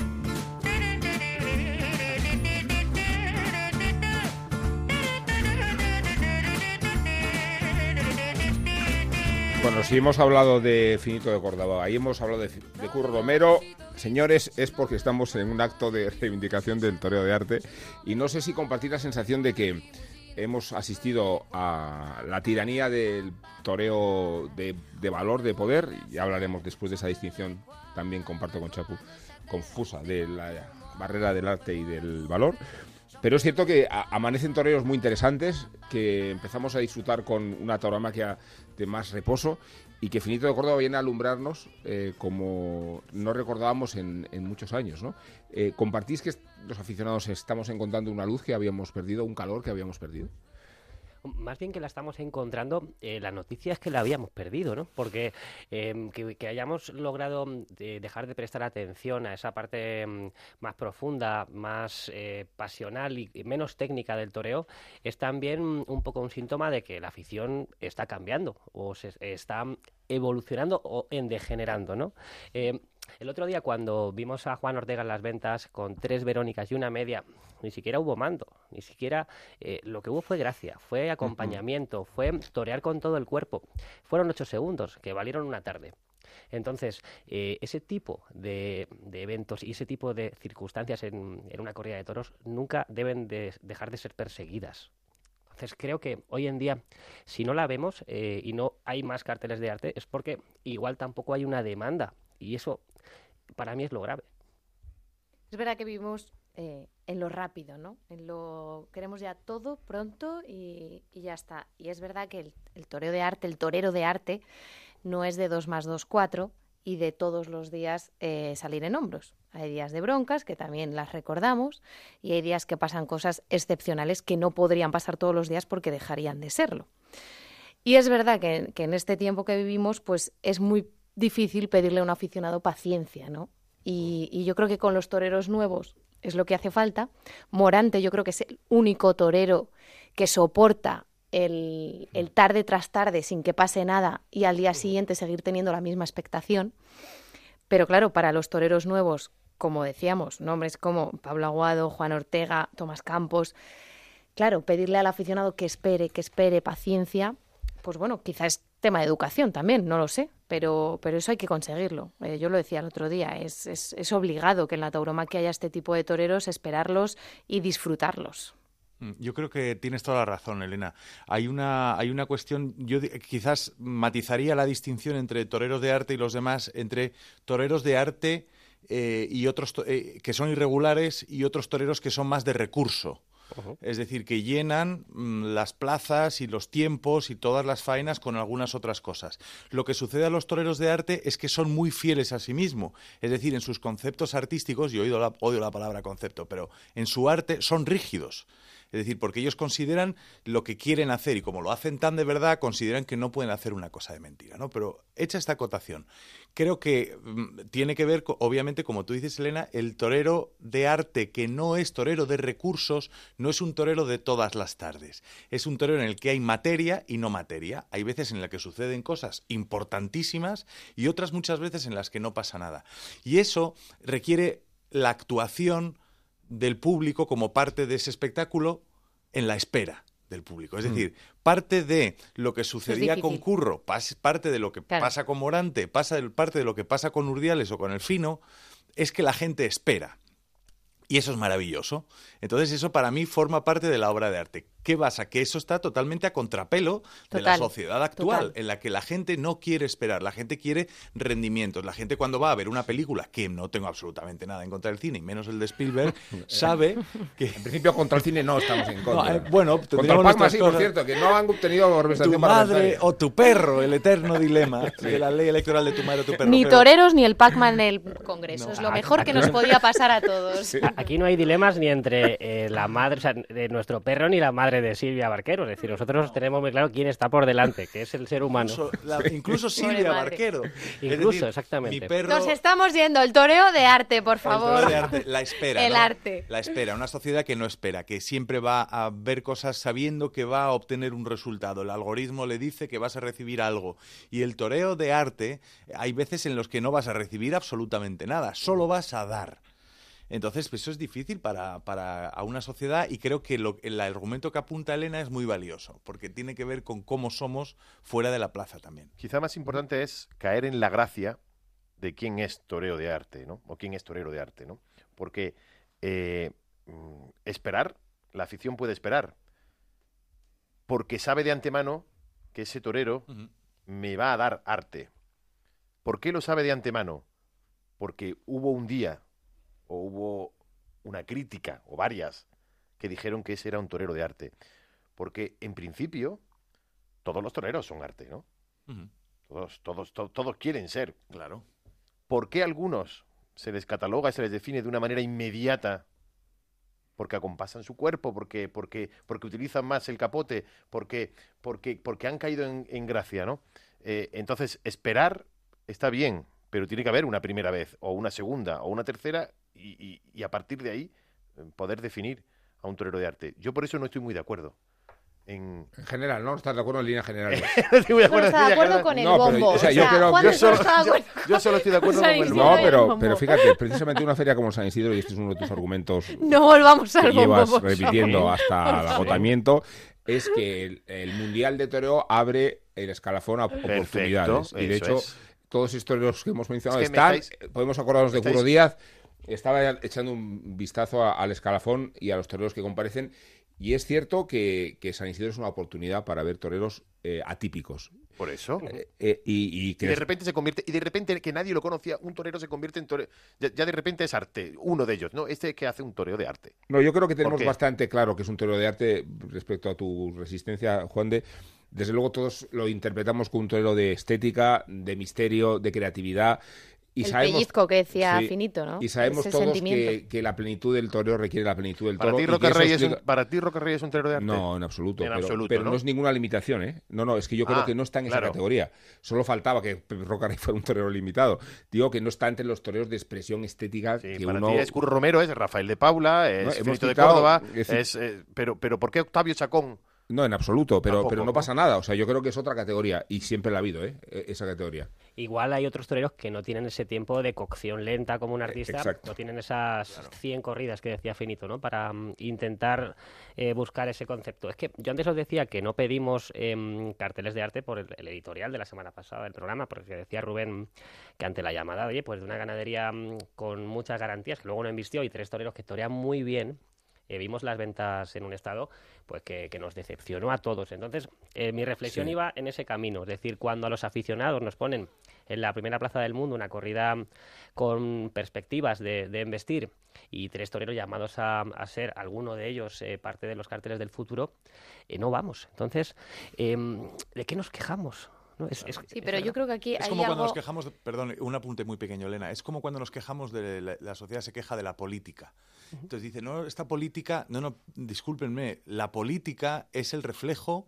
Bueno, si hemos hablado de Finito de Córdoba, ahí hemos hablado de, Curro Romero, señores, es porque estamos en un acto de reivindicación del toreo de arte y no sé si compartir la sensación de que hemos asistido a la tiranía del toreo de, valor, de poder, y hablaremos después de esa distinción, también comparto con Chapu, confusa, de la barrera del arte y del valor. Pero es cierto que amanecen toreros muy interesantes, que empezamos a disfrutar con una tauromaquia de más reposo y que Finito de Córdoba viene a alumbrarnos eh, como no recordábamos en, muchos años. ¿no? Eh, ¿Compartís que los aficionados estamos encontrando una luz que habíamos perdido, un calor que habíamos perdido? Más bien que la estamos encontrando, eh, la noticia es que la habíamos perdido, ¿no? Porque eh, que, hayamos logrado de dejar de prestar atención a esa parte mm, más profunda, más eh, pasional y, menos técnica del toreo, es también un poco un síntoma de que la afición está cambiando o se está evolucionando o en degenerando, ¿no? El otro día cuando vimos a Juan Ortega en las ventas con tres Verónicas y una media, ni siquiera hubo mando, ni siquiera eh, lo que hubo fue gracia, fue acompañamiento, uh -huh. fue torear con todo el cuerpo. Fueron ocho segundos que valieron una tarde. Entonces, eh, ese tipo de, de, eventos y ese tipo de circunstancias en, en una corrida de toros nunca deben de dejar de ser perseguidas. Entonces creo que hoy en día, si no la vemos eh, y no hay más carteles de arte, es porque igual tampoco hay una demanda. Y eso para mí es lo grave. Es verdad que vivimos eh, en lo rápido, ¿no? En lo queremos ya todo pronto y, ya está. Y es verdad que el, toreo de arte, el torero de arte, no es de 2 más 2, 4 y de todos los días eh, salir en hombros. Hay días de broncas, que también las recordamos, y hay días que pasan cosas excepcionales que no podrían pasar todos los días porque dejarían de serlo. Y es verdad que en este tiempo que vivimos, pues es muy difícil pedirle a un aficionado paciencia, ¿no? Y, yo creo que con los toreros nuevos es lo que hace falta. Morante yo creo que es el único torero que soporta el, el, tarde tras tarde sin que pase nada y al día siguiente seguir teniendo la misma expectación. Pero claro, para los toreros nuevos, como decíamos, nombres como Pablo Aguado, Juan Ortega, Tomás Campos, claro, pedirle al aficionado que espere, que espere, paciencia, pues bueno, quizás tema de educación también, no lo sé, pero, pero eso hay que conseguirlo. Eh, yo lo decía el otro día, es, es, es obligado que en la tauromaquia haya este tipo de toreros, esperarlos y disfrutarlos. Mm, yo creo que tienes toda la razón, Elena. Hay una, hay una cuestión, yo quizás matizaría la distinción entre toreros de arte y los demás, entre toreros de arte eh, y otros eh, que son irregulares y otros toreros que son más de recurso. Es decir, que llenan mmm, las plazas y los tiempos y todas las faenas con algunas otras cosas. Lo que sucede a los toreros de arte es que son muy fieles a sí mismos. Es decir, en sus conceptos artísticos, yo oído la, odio la palabra concepto, pero en su arte son rígidos. Es decir, porque ellos consideran lo que quieren hacer y como lo hacen tan de verdad, consideran que no pueden hacer una cosa de mentira, ¿no? Pero hecha esta acotación, creo que mm, tiene que ver, obviamente, como tú dices, Elena, el torero de arte que no es torero de recursos, no es un torero de todas las tardes. Es un torero en el que hay materia y no materia. Hay veces en las que suceden cosas importantísimas y otras muchas veces en las que no pasa nada. Y eso requiere la actuación del público como parte de ese espectáculo en la espera del público. Es mm. decir, parte de lo que sucedía con Curro, parte de lo que pasa con Morante, pasa, parte de lo que pasa con Urdiales o con El Fino, es que la gente espera. Y eso es maravilloso. Entonces eso para mí forma parte de la obra de arte. ¿Qué pasa? Que eso está totalmente a contrapelo de la sociedad actual, en la que la gente no quiere esperar, la gente quiere rendimientos. La gente cuando va a ver una película, que no tengo absolutamente nada en contra del cine, y menos el de Spielberg, sabe que... En principio contra el cine no estamos en contra. Eh, bueno, contra el Pacma sí, por cierto, que no han obtenido representación Tu madre o tu perro, el eterno dilema de la ley electoral de tu madre o tu perro. Ni toreros ni el Pacman en el Congreso. es lo mejor que nos podía pasar a todos. Aquí no hay dilemas ni entre eh, la madre, o sea, de nuestro perro ni la madre de Silvia Barquero. Es decir, nosotros tenemos muy claro quién está por delante, que es el ser humano. Incluso, Silvia Barquero. Incluso, exactamente. Nos estamos yendo. El toreo de arte, por favor. El de arte. La espera. el arte. La espera. Una sociedad que no espera, que siempre va a ver cosas sabiendo que va a obtener un resultado. El algoritmo le dice que vas a recibir algo. Y el toreo de arte, hay veces en los que no vas a recibir absolutamente nada, solo vas a dar. Entonces, pues eso es difícil para, para a una sociedad y creo que lo, el argumento que apunta Elena es muy valioso, porque tiene que ver con cómo somos fuera de la plaza también. Quizá más importante es caer en la gracia de quién es toreo de arte, ¿no? O quién es torero de arte, ¿no? Porque eh, mm, esperar, la afición puede esperar, porque sabe de antemano que ese torero me va a dar arte. ¿Por qué lo sabe de antemano? Porque hubo un día o hubo una crítica, o varias, que dijeron que ese era un torero de arte. Porque, en principio, todos los toreros son arte, ¿no? todos, todos, todos quieren ser. Claro. ¿Por qué algunos se les cataloga, se les define de una manera inmediata porque acompasan su cuerpo, porque, porque, porque utilizan más el capote, porque, porque, porque han caído en, gracia, ¿no? Eh, entonces, esperar está bien, pero tiene que haber una primera vez, o una segunda, o una tercera, y, a partir de ahí eh, poder definir a un torero de arte. Yo por eso no estoy muy de acuerdo. En... general, ¿no? ¿Estás de acuerdo en línea general? no estoy de acuerdo, de acuerdo con el bombo. yo, solo, estoy de acuerdo con el bombo. No, pero, pero fíjate, precisamente una feria como San Isidro, y este es uno de tus argumentos no volvamos que llevas repitiendo hasta el agotamiento, es que el, Mundial de Toreo abre el escalafón a oportunidades. y de hecho, todos estos que hemos mencionado están, podemos acordarnos de Curro Díaz, estaba echando un vistazo al escalafón y a los toreros que comparecen y es cierto que, San Isidro es una oportunidad para ver toreros eh, atípicos. Por eso. Eh, eh, y, que de repente se convierte, y de repente que nadie lo conocía, un torero se convierte en torero. Ya, de repente es arte, uno de ellos, ¿no? Este que hace un toreo de arte. No, yo creo que tenemos bastante claro que es un toreo de arte respecto a tu resistencia, Juan de. Desde luego todos lo interpretamos como un torero de estética, de misterio, de creatividad y el pellizco que decía Finito, ¿no? Y sabemos todos que, la plenitud del toreo requiere la plenitud del toro. ¿Para ti, Roca Rey, es un, ¿para ti Rey es un torero de arte? No, en absoluto. pero, ¿no? es ninguna limitación, ¿eh? No, no, es que yo creo ah, que no está en esa categoría. Solo faltaba que Roca Rey fuera un torero limitado. Digo que no está entre los toreros de expresión estética que para uno... Ti es Curro Romero, es Rafael de Paula, es Finito de Córdoba, es, eh, pero, pero ¿por qué Octavio Chacón no, en absoluto, pero, pero no pasa nada. O sea, yo creo que es otra categoría y siempre la ha habido, ¿eh? E, esa categoría. Igual hay otros toreros que no tienen ese tiempo de cocción lenta como un artista, no tienen esas 100 corridas que decía Finito, ¿no? Para mm, intentar eh, buscar ese concepto. Es que yo antes os decía que no pedimos em, carteles de arte por el, editorial de la semana pasada del programa, porque decía Rubén que ante la llamada, oye, pues de una ganadería mm, con muchas garantías, que luego no invistió, y tres toreros que torean muy bien, eh, vimos las ventas en un estado pues que, nos decepcionó a todos. Entonces, eh, mi reflexión iba en ese camino, es decir, cuando a los aficionados nos ponen en la primera plaza del mundo una corrida con perspectivas de, de investir y tres toreros llamados a, ser alguno de ellos eh, parte de los carteles del futuro, no vamos. Entonces, em, ¿de qué nos quejamos? Sí, pero yo creo que aquí es como cuando nos quejamos, perdón, un apunte muy pequeño, Elena, es como cuando nos quejamos de la, la sociedad se queja de la política. Entonces dice, no, esta política, no, no, discúlpenme, la política es el reflejo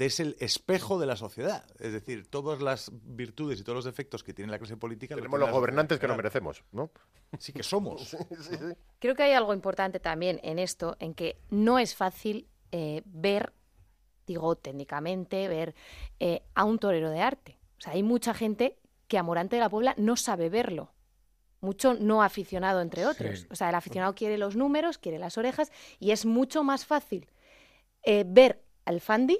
es el espejo de la sociedad. Es decir, todas las virtudes y todos los defectos que tiene la clase política... Tenemos los gobernantes que no merecemos, ¿no? Sí que somos. Creo que hay algo importante también en esto, en que no es fácil eh, ver, digo técnicamente, ver eh, a un torero de arte. O sea, hay mucha gente que a Morante de la Puebla no sabe verlo. Mucho no aficionado, entre otros. O sea, el aficionado quiere los números, quiere las orejas, y es mucho más fácil eh, ver al Fandi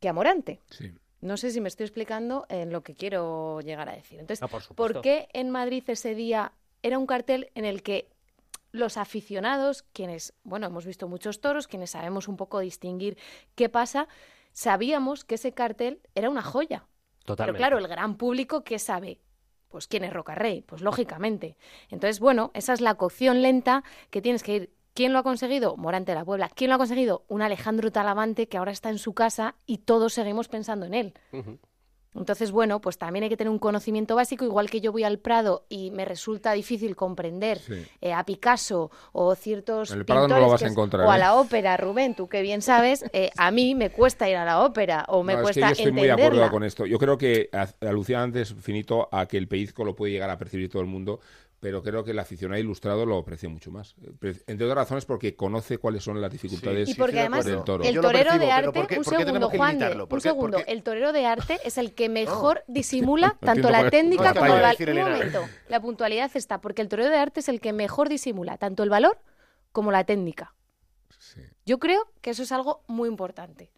que Amorante. Sí. No sé si me estoy explicando en lo que quiero llegar a decir. Entonces, ah, por, qué en Madrid ese día era un cartel en el que los aficionados, quienes, bueno, hemos visto muchos toros, quienes sabemos un poco distinguir qué pasa, sabíamos que ese cartel era una joya. Totalmente. Pero claro, el gran público, ¿qué sabe? Pues quién es Rocarrey, pues lógicamente. Entonces, bueno, esa es la cocción lenta que tienes que ir ¿Quién lo ha conseguido? Morante de la Puebla. ¿Quién lo ha conseguido? Un Alejandro Talavante que ahora está en su casa y todos seguimos pensando en él. Entonces, bueno, pues también hay que tener un conocimiento básico, igual que yo voy al Prado y me resulta difícil comprender eh, a Picasso o ciertos el Prado no lo vas a encontrar, o a ¿eh? la ópera, Rubén, tú que bien sabes, eh, a mí me cuesta ir a la ópera o me cuesta es que yo estoy muy de acuerdo con esto. Yo creo que alucía antes finito a que el pellizco lo puede llegar a percibir todo el mundo, pero creo que el aficionado ilustrado lo aprecia mucho más. Entre otras razones porque conoce cuáles son las dificultades y porque además del toro. El torero de arte, un segundo, Juan, un segundo, el torero de arte es el que mejor disimula tanto la técnica como el valor. Un momento, la puntualidad está, porque el torero de arte es el que mejor disimula tanto el valor como la técnica. Yo creo que eso es algo muy importante.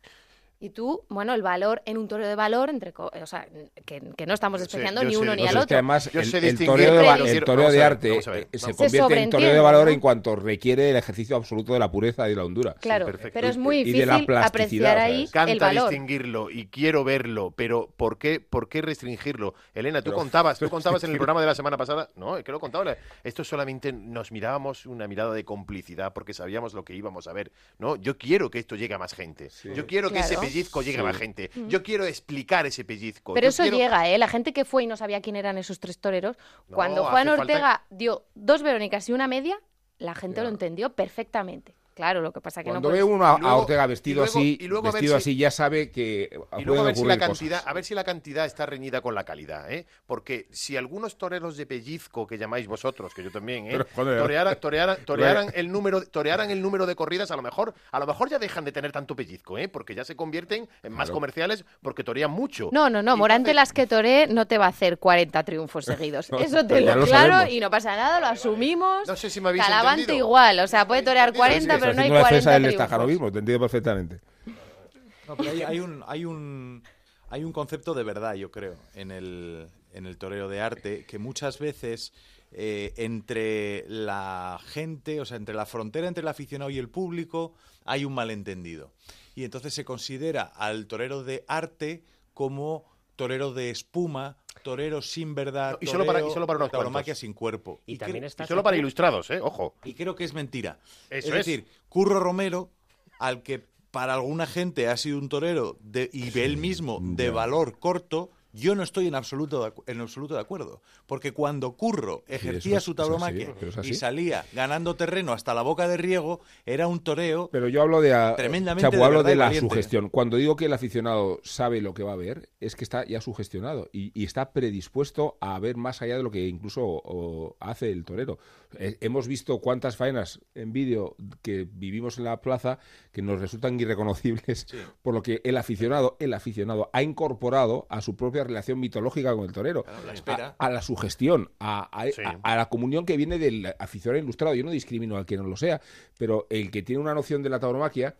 Y tú, bueno, el valor en un toro de valor, entre o sea, que, no estamos despreciando ni uno ni al otro. Es que además el, el, toreo de, el toreo de arte eh, se convierte en toreo de valor en cuanto requiere el ejercicio absoluto de la pureza y la hondura. Claro, pero es muy difícil apreciar ahí el valor. distinguirlo y quiero verlo, pero ¿por qué, por qué restringirlo? Elena, tú contabas, tú contabas en el programa de la semana pasada, no, es que lo contaba, esto solamente nos mirábamos una mirada de complicidad porque sabíamos lo que íbamos a ver, ¿no? Yo quiero que esto llegue a más gente. Yo quiero que ese pellizco a la gente. Mm. Yo quiero explicar ese pellizco. Pero eso llega, ¿eh? La gente que fue y no sabía quién eran esos tres toreros, cuando Juan Ortega dio dos Verónicas y una media, la gente lo entendió perfectamente. Claro, lo que pasa que Cuando ve uno a, Ortega vestido así, vestido así, ya sabe que y luego a ver si la cantidad, a ver si la cantidad está reñida con la calidad, ¿eh? Porque si algunos toreros de pellizco que llamáis vosotros, que yo también, ¿eh? torearan, el número, torearan el número de corridas, a lo mejor, a lo mejor ya dejan de tener tanto pellizco, ¿eh? Porque ya se convierten en más comerciales porque torean mucho. No, no, no. Morante las que toree no te va a hacer 40 triunfos seguidos. Eso te lo, claro y no pasa nada, lo asumimos. No sé si me habéis Calavante igual, o sea, puede torear 40, pero no hay 40 del estajarovismo, te entiendo perfectamente. hay, un, hay, un, hay un concepto de verdad, yo creo, en el, en el toreo de arte, que muchas veces eh, entre la gente, o sea, entre la frontera entre el aficionado y el público, hay un malentendido. Y entonces se considera al torero de arte como torero de espuma, torero sin verdad, y solo para, y solo para unos tauromaquia sin cuerpo. Y, también está solo para ilustrados, ¿eh? Ojo. Y creo que es mentira. es decir, Curro Romero, al que para alguna gente ha sido un torero de, y él mismo de valor corto, yo no estoy en absoluto de, en absoluto de acuerdo, porque cuando Curro ejercía su tauromaquia y salía ganando terreno hasta la boca de riego, era un toreo Pero yo hablo de tremendamente hablo de, la sugestión. Cuando digo que el aficionado sabe lo que va a ver, es que está ya sugestionado y, está predispuesto a ver más allá de lo que incluso hace el torero. Eh, hemos visto cuántas faenas en vídeo que vivimos en la plaza que nos resultan irreconocibles por lo que el aficionado, el aficionado ha incorporado a su propia relación mitológica con el torero, a, la sugestión, a, a, la comunión que viene del aficionado ilustrado. Yo no discrimino al que no lo sea, pero el que tiene una noción de la tauromaquia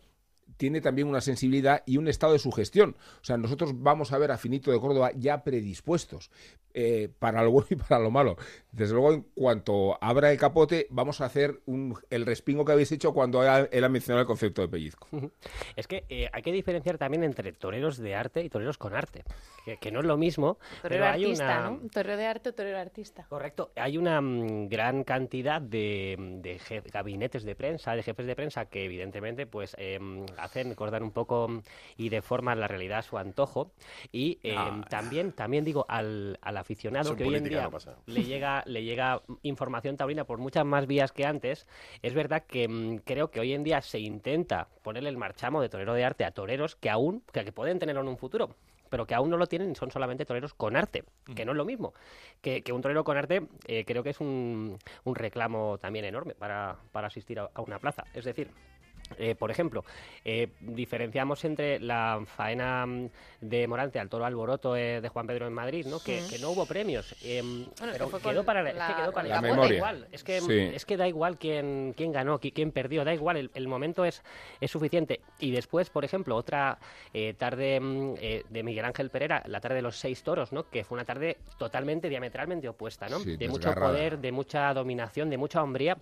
tiene también una sensibilidad y un estado de sugestión. O sea, nosotros vamos a ver a Finito de Córdoba ya predispuestos eh, para lo bueno y para lo malo. Desde luego, en cuanto abra el capote, vamos a hacer un, el respingo que habéis hecho cuando él ha mencionado el concepto de pellizco. Es que eh, hay que diferenciar también entre toreros de arte y toreros con arte, que, no es lo mismo. Torero artista, ¿no? Torero de arte o torero artista. Correcto. Hay una mm, gran cantidad de, de gabinetes de prensa, de jefes de prensa, que evidentemente pues eh, hacen recordar un poco y deforman la realidad a su antojo. Y eh, ah. también, también digo al, al aficionado que hoy en día le, llega, le llega información taurina por muchas más vías que antes, es verdad que mm, creo que hoy en día se intenta ponerle el marchamo de torero de arte a toreros que aún, que, que pueden tenerlo en un futuro pero que aún no lo tienen y son solamente toreros con arte, que no es lo mismo. Que, un torero con arte eh, creo que es un, un reclamo también enorme para, para asistir a, una plaza. Es decir, eh, por ejemplo, eh, diferenciamos entre la faena mm, de Morante al toro alboroto eh, de Juan Pedro en Madrid, ¿no? Que, no hubo premios. pero quedó para, la, es que quedó para la, memoria. igual. Es que, es que da igual quién, quién ganó, quién perdió, da igual, el, momento es, es suficiente. Y después, por ejemplo, otra tarde mm, de Miguel Ángel Pereira, la tarde de los seis toros, ¿no? Que fue una tarde totalmente, diametralmente opuesta, ¿no? de mucho poder, de mucha dominación, de mucha hombría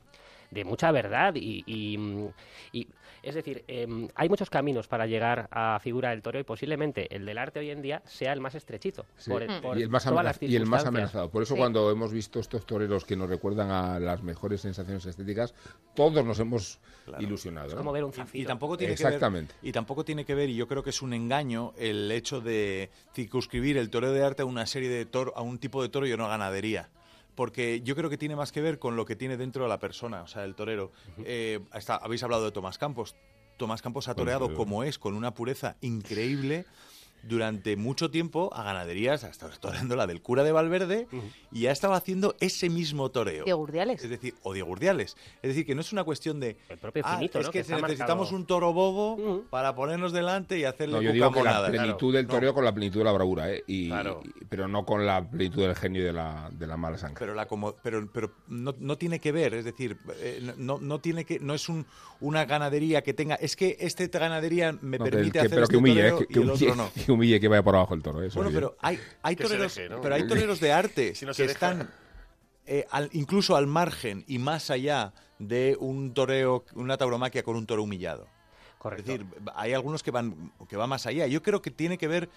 de mucha verdad y, y, es decir, em, hay muchos caminos para llegar a figura del toro y posiblemente el del arte hoy en día sea el más estrechito por, y, el más y el más amenazado. Por eso cuando hemos visto estos toreros que nos recuerdan a las mejores sensaciones estéticas, todos nos hemos ilusionado. Es como ver un Y, tampoco tiene Exactamente. Que ver, y tampoco tiene que ver, y yo creo que es un engaño el hecho de circunscribir el toreo de arte a una serie de toro, a un tipo de toro y a una ganadería porque yo creo que tiene más que ver con lo que tiene dentro de la persona, o sea, el torero. Eh, habéis hablado de Tomás Campos. Tomás Campos ha toreado como es, con una pureza increíble durante mucho tiempo a ganaderías, ha estado toreando la del cura de Valverde y ha estado haciendo ese mismo toreo. Diego Urdiales. Es decir, o Diego Urdiales. Es decir, que no es una cuestión de. El propio ah, finito, es que, necesitamos un toro bobo para ponernos delante y hacerle no, yo digo que la plenitud del toreo con la plenitud de la bravura, ¿eh? Y, pero no con la plenitud del genio y de la, de la mala sangre. Pero, la como, pero, pero no, no tiene que ver, es decir, eh, no, no tiene que. No es un, una ganadería que tenga. Es que esta ganadería me permite hacer. Pero este que humille, toreo eh, que, humille, que humille que vaya por abajo el toro. bueno, pero hay, hay toreros, pero hay toreros de arte que están eh, incluso al margen y más allá de un toreo, una tauromaquia con un toro humillado. Correcto. Es decir, hay algunos que van, que van más allá. Yo creo que tiene que ver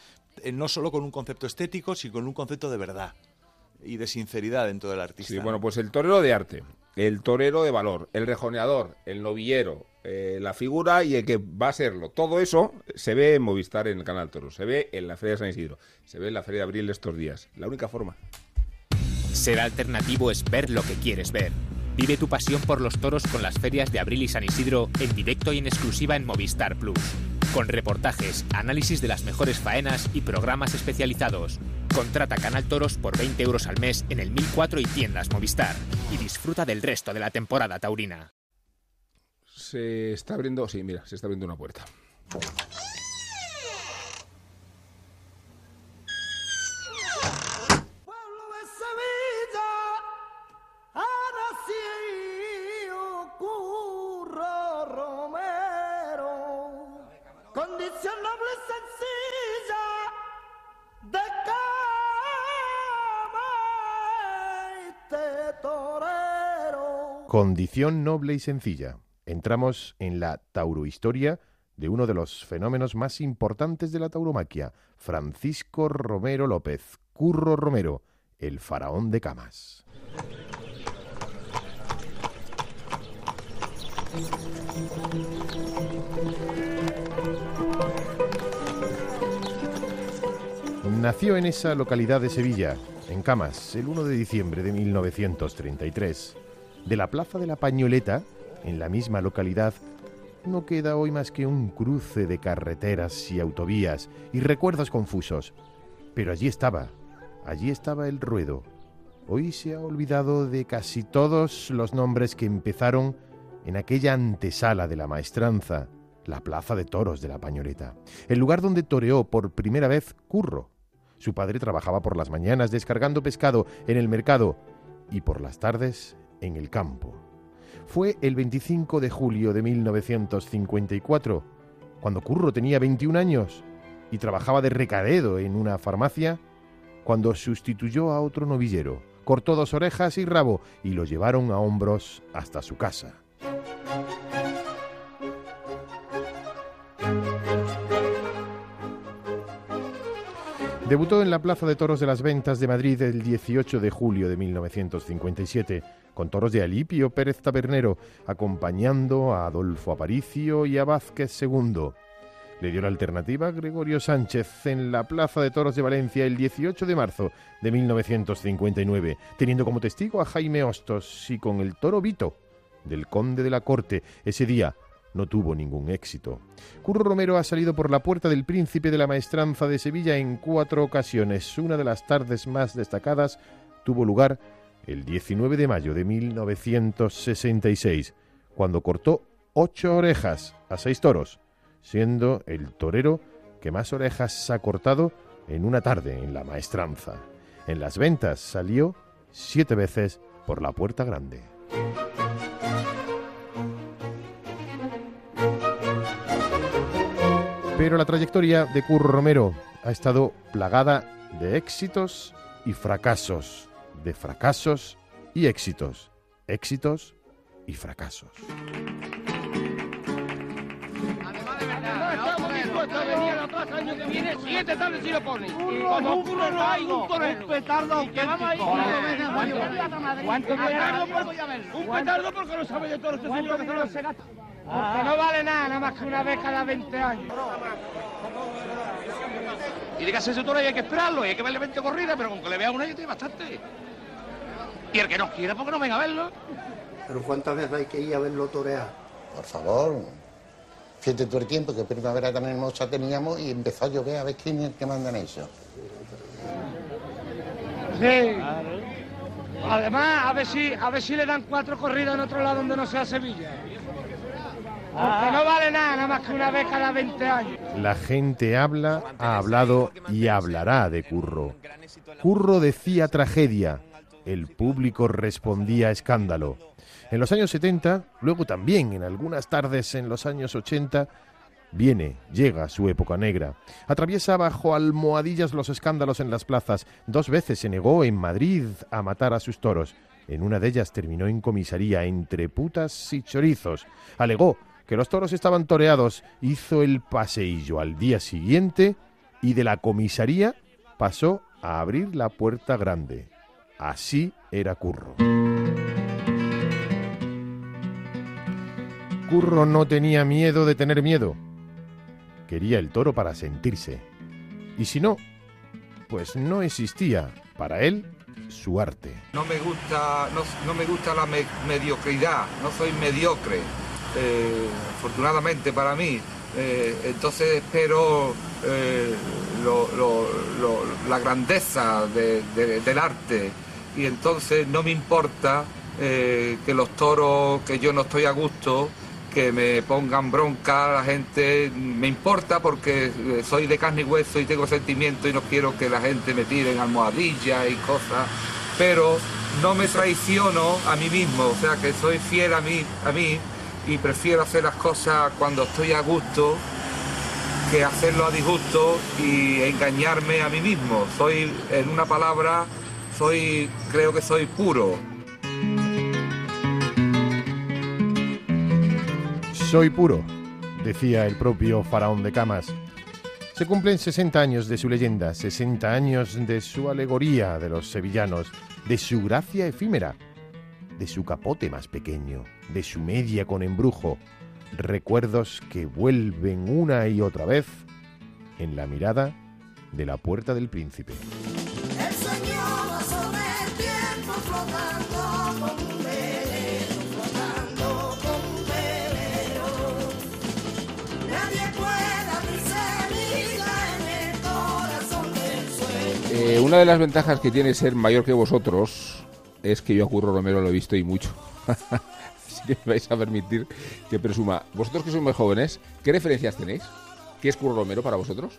eh, no solo con un concepto estético, sino con un concepto de verdad y de sinceridad dentro del artista. Sí, bueno, pues el torero de arte, el torero de valor, el rejoneador, el novillero, eh, la figura y el que va a serlo. Todo eso se ve en Movistar en el Canal Toro, se ve en la Feria de San Isidro, se ve en la Feria de Abril estos días. La única forma. Ser alternativo es ver lo que quieres ver. Vive tu pasión por los toros con las ferias de Abril y San Isidro en directo y en exclusiva en Movistar Plus. Con reportajes, análisis de las mejores faenas y programas especializados. Contrata Canal Toros por 20 euros al mes en el 1004 y tiendas Movistar. Y disfruta del resto de la temporada taurina. Se está abriendo, sí, mira, se está abriendo una puerta. Condición noble y sencilla. Entramos en la taurohistoria de uno de los fenómenos más importantes de la tauromaquia, Francisco Romero López, Curro Romero, el faraón de camas. Nació en esa localidad de Sevilla, en Camas, el 1 de diciembre de 1933. De la Plaza de la Pañoleta, en la misma localidad, no queda hoy más que un cruce de carreteras y autovías y recuerdos confusos. Pero allí estaba, allí estaba el ruedo. Hoy se ha olvidado de casi todos los nombres que empezaron en aquella antesala de la maestranza, la plaza de toros de la Pañoleta, el lugar donde toreó por primera vez Curro. Su padre trabajaba por las mañanas descargando pescado en el mercado y por las tardes en el campo. Fue el 25 de julio de 1954, cuando Curro tenía 21 años y trabajaba de recadedo en una farmacia, cuando sustituyó a otro novillero, cortó dos orejas y rabo y lo llevaron a hombros hasta su casa. Debutó en la Plaza de Toros de las Ventas de Madrid el 18 de julio de 1957, con toros de Alipio Pérez Tabernero, acompañando a Adolfo Aparicio y a Vázquez II. Le dio la alternativa a Gregorio Sánchez en la Plaza de Toros de Valencia el 18 de marzo de 1959, teniendo como testigo a Jaime Hostos y con el toro Vito del Conde de la Corte ese día no tuvo ningún éxito. Curro Romero ha salido por la puerta del Príncipe de la Maestranza de Sevilla en cuatro ocasiones. Una de las tardes más destacadas tuvo lugar el 19 de mayo de 1966, cuando cortó ocho orejas a seis toros, siendo el torero que más orejas ha cortado en una tarde en la Maestranza. En las ventas salió siete veces por la puerta grande. Pero la trayectoria de Curro Romero ha estado plagada de éxitos y fracasos, de fracasos y éxitos, éxitos y fracasos. a venir a la plaza el año que viene, siete tardes si lo pone. Como curro no hay un torero. Un petardo auténtico. ¿Cuánto petardo? Un petardo porque no sabe de. Porque no vale nada, nada más que una vez cada 20 años. Y dígase ese toro y hay que esperarlo, y hay que verle 20 corridas, pero con que le vea una ya tiene bastante. Y el que no quiera, porque no venga a verlo. Pero ¿cuántas veces hay que ir a verlo torear? Por favor, fíjate todo el tiempo, que primavera tan hermosa teníamos y empezó a llover a ver quién es el que manda en eso. Sí. Además, a ver si, a ver si le dan cuatro corridas en otro lado donde no sea Sevilla. Porque no vale nada, nada más que una vez cada 20 años. La gente habla, ha hablado y hablará de Curro. Curro decía tragedia, el público respondía escándalo. En los años 70, luego también en algunas tardes en los años 80, viene, llega su época negra. Atraviesa bajo almohadillas los escándalos en las plazas. Dos veces se negó en Madrid a matar a sus toros. En una de ellas terminó en comisaría entre putas y chorizos. Alegó que los toros estaban toreados, hizo el paseillo al día siguiente y de la comisaría pasó a abrir la puerta grande. Así era Curro. Curro no tenía miedo de tener miedo. Quería el toro para sentirse. Y si no, pues no existía para él su arte. No me gusta, no, me gusta la mediocridad, no soy mediocre, eh, afortunadamente para mí. Eh, entonces espero eh, la grandeza del arte y entonces no me importa que los toros, que yo no estoy a gusto, que me pongan bronca la gente, me importa porque eh, soy de carne y hueso y tengo sentimiento y no quiero que la gente me tire en almohadilla y cosas, pero no me traiciono a mí mismo, o sea que soy fiel a mí, a mí y prefiero hacer las cosas cuando estoy a gusto que hacerlo a disgusto y engañarme a mí mismo. Soy, en una palabra, soy, creo que soy puro. Soy puro, decía el propio faraón de Camas. Se cumplen 60 años de su leyenda, 60 años de su alegoría de los sevillanos, de su gracia efímera, de su capote más pequeño, de su media con embrujo, recuerdos que vuelven una y otra vez en la mirada de la puerta del príncipe. Eh, una de las ventajas que tiene ser mayor que vosotros es que yo a Curro Romero lo he visto y mucho. Así que me vais a permitir que presuma. Vosotros que sois muy jóvenes, ¿qué referencias tenéis? ¿Qué es Curro Romero para vosotros?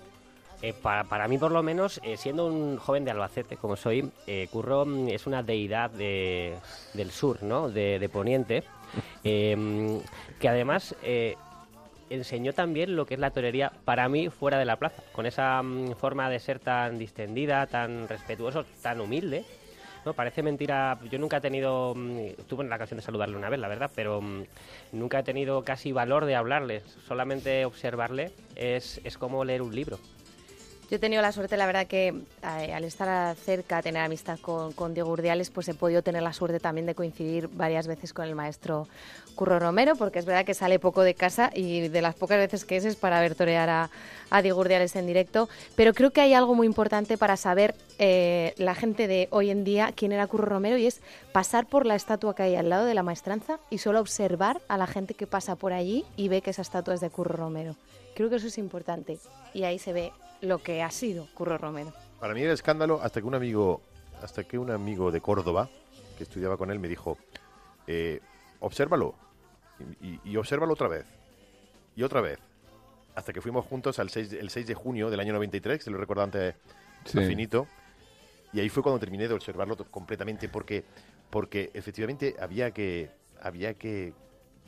Eh, para, mí, por lo menos, eh, siendo un joven de Albacete como soy, Curro mm, es una deidad del sur, ¿no? De, de Poniente, que además enseñó también lo que es la torería para mí fuera de la plaza, con esa mm, forma de ser tan distendida, tan respetuoso, tan humilde. No, parece mentira. Yo nunca he tenido. Mm, tuve la ocasión de saludarle una vez, la verdad, pero nunca he tenido casi valor de hablarle. Solamente observarle es, es como leer un libro. Yo he tenido la suerte, la verdad, que eh, al estar cerca, tener amistad con, Diego Urdiales, pues he podido tener la suerte también de coincidir varias veces con el maestro Curro Romero, porque es verdad que sale poco de casa y de las pocas veces que es es para ver torear a, a Diego Urdiales en directo. Pero creo que hay algo muy importante para saber eh, la gente de hoy en día quién era Curro Romero y es pasar por la estatua que hay al lado de la maestranza y solo observar a la gente que pasa por allí y ve que esa estatua es de Curro Romero. Creo que eso es importante y ahí se ve lo que ha sido Curro Romero. Para mí era escándalo hasta que un amigo, hasta que un amigo de Córdoba que estudiaba con él me dijo, eh, obsérvalo y, y, obsérvalo otra vez y otra vez hasta que fuimos juntos al 6, el 6 de junio del año 93, que se lo recuerdo antes sí. infinito, y ahí fue cuando terminé de observarlo completamente porque porque efectivamente había que había que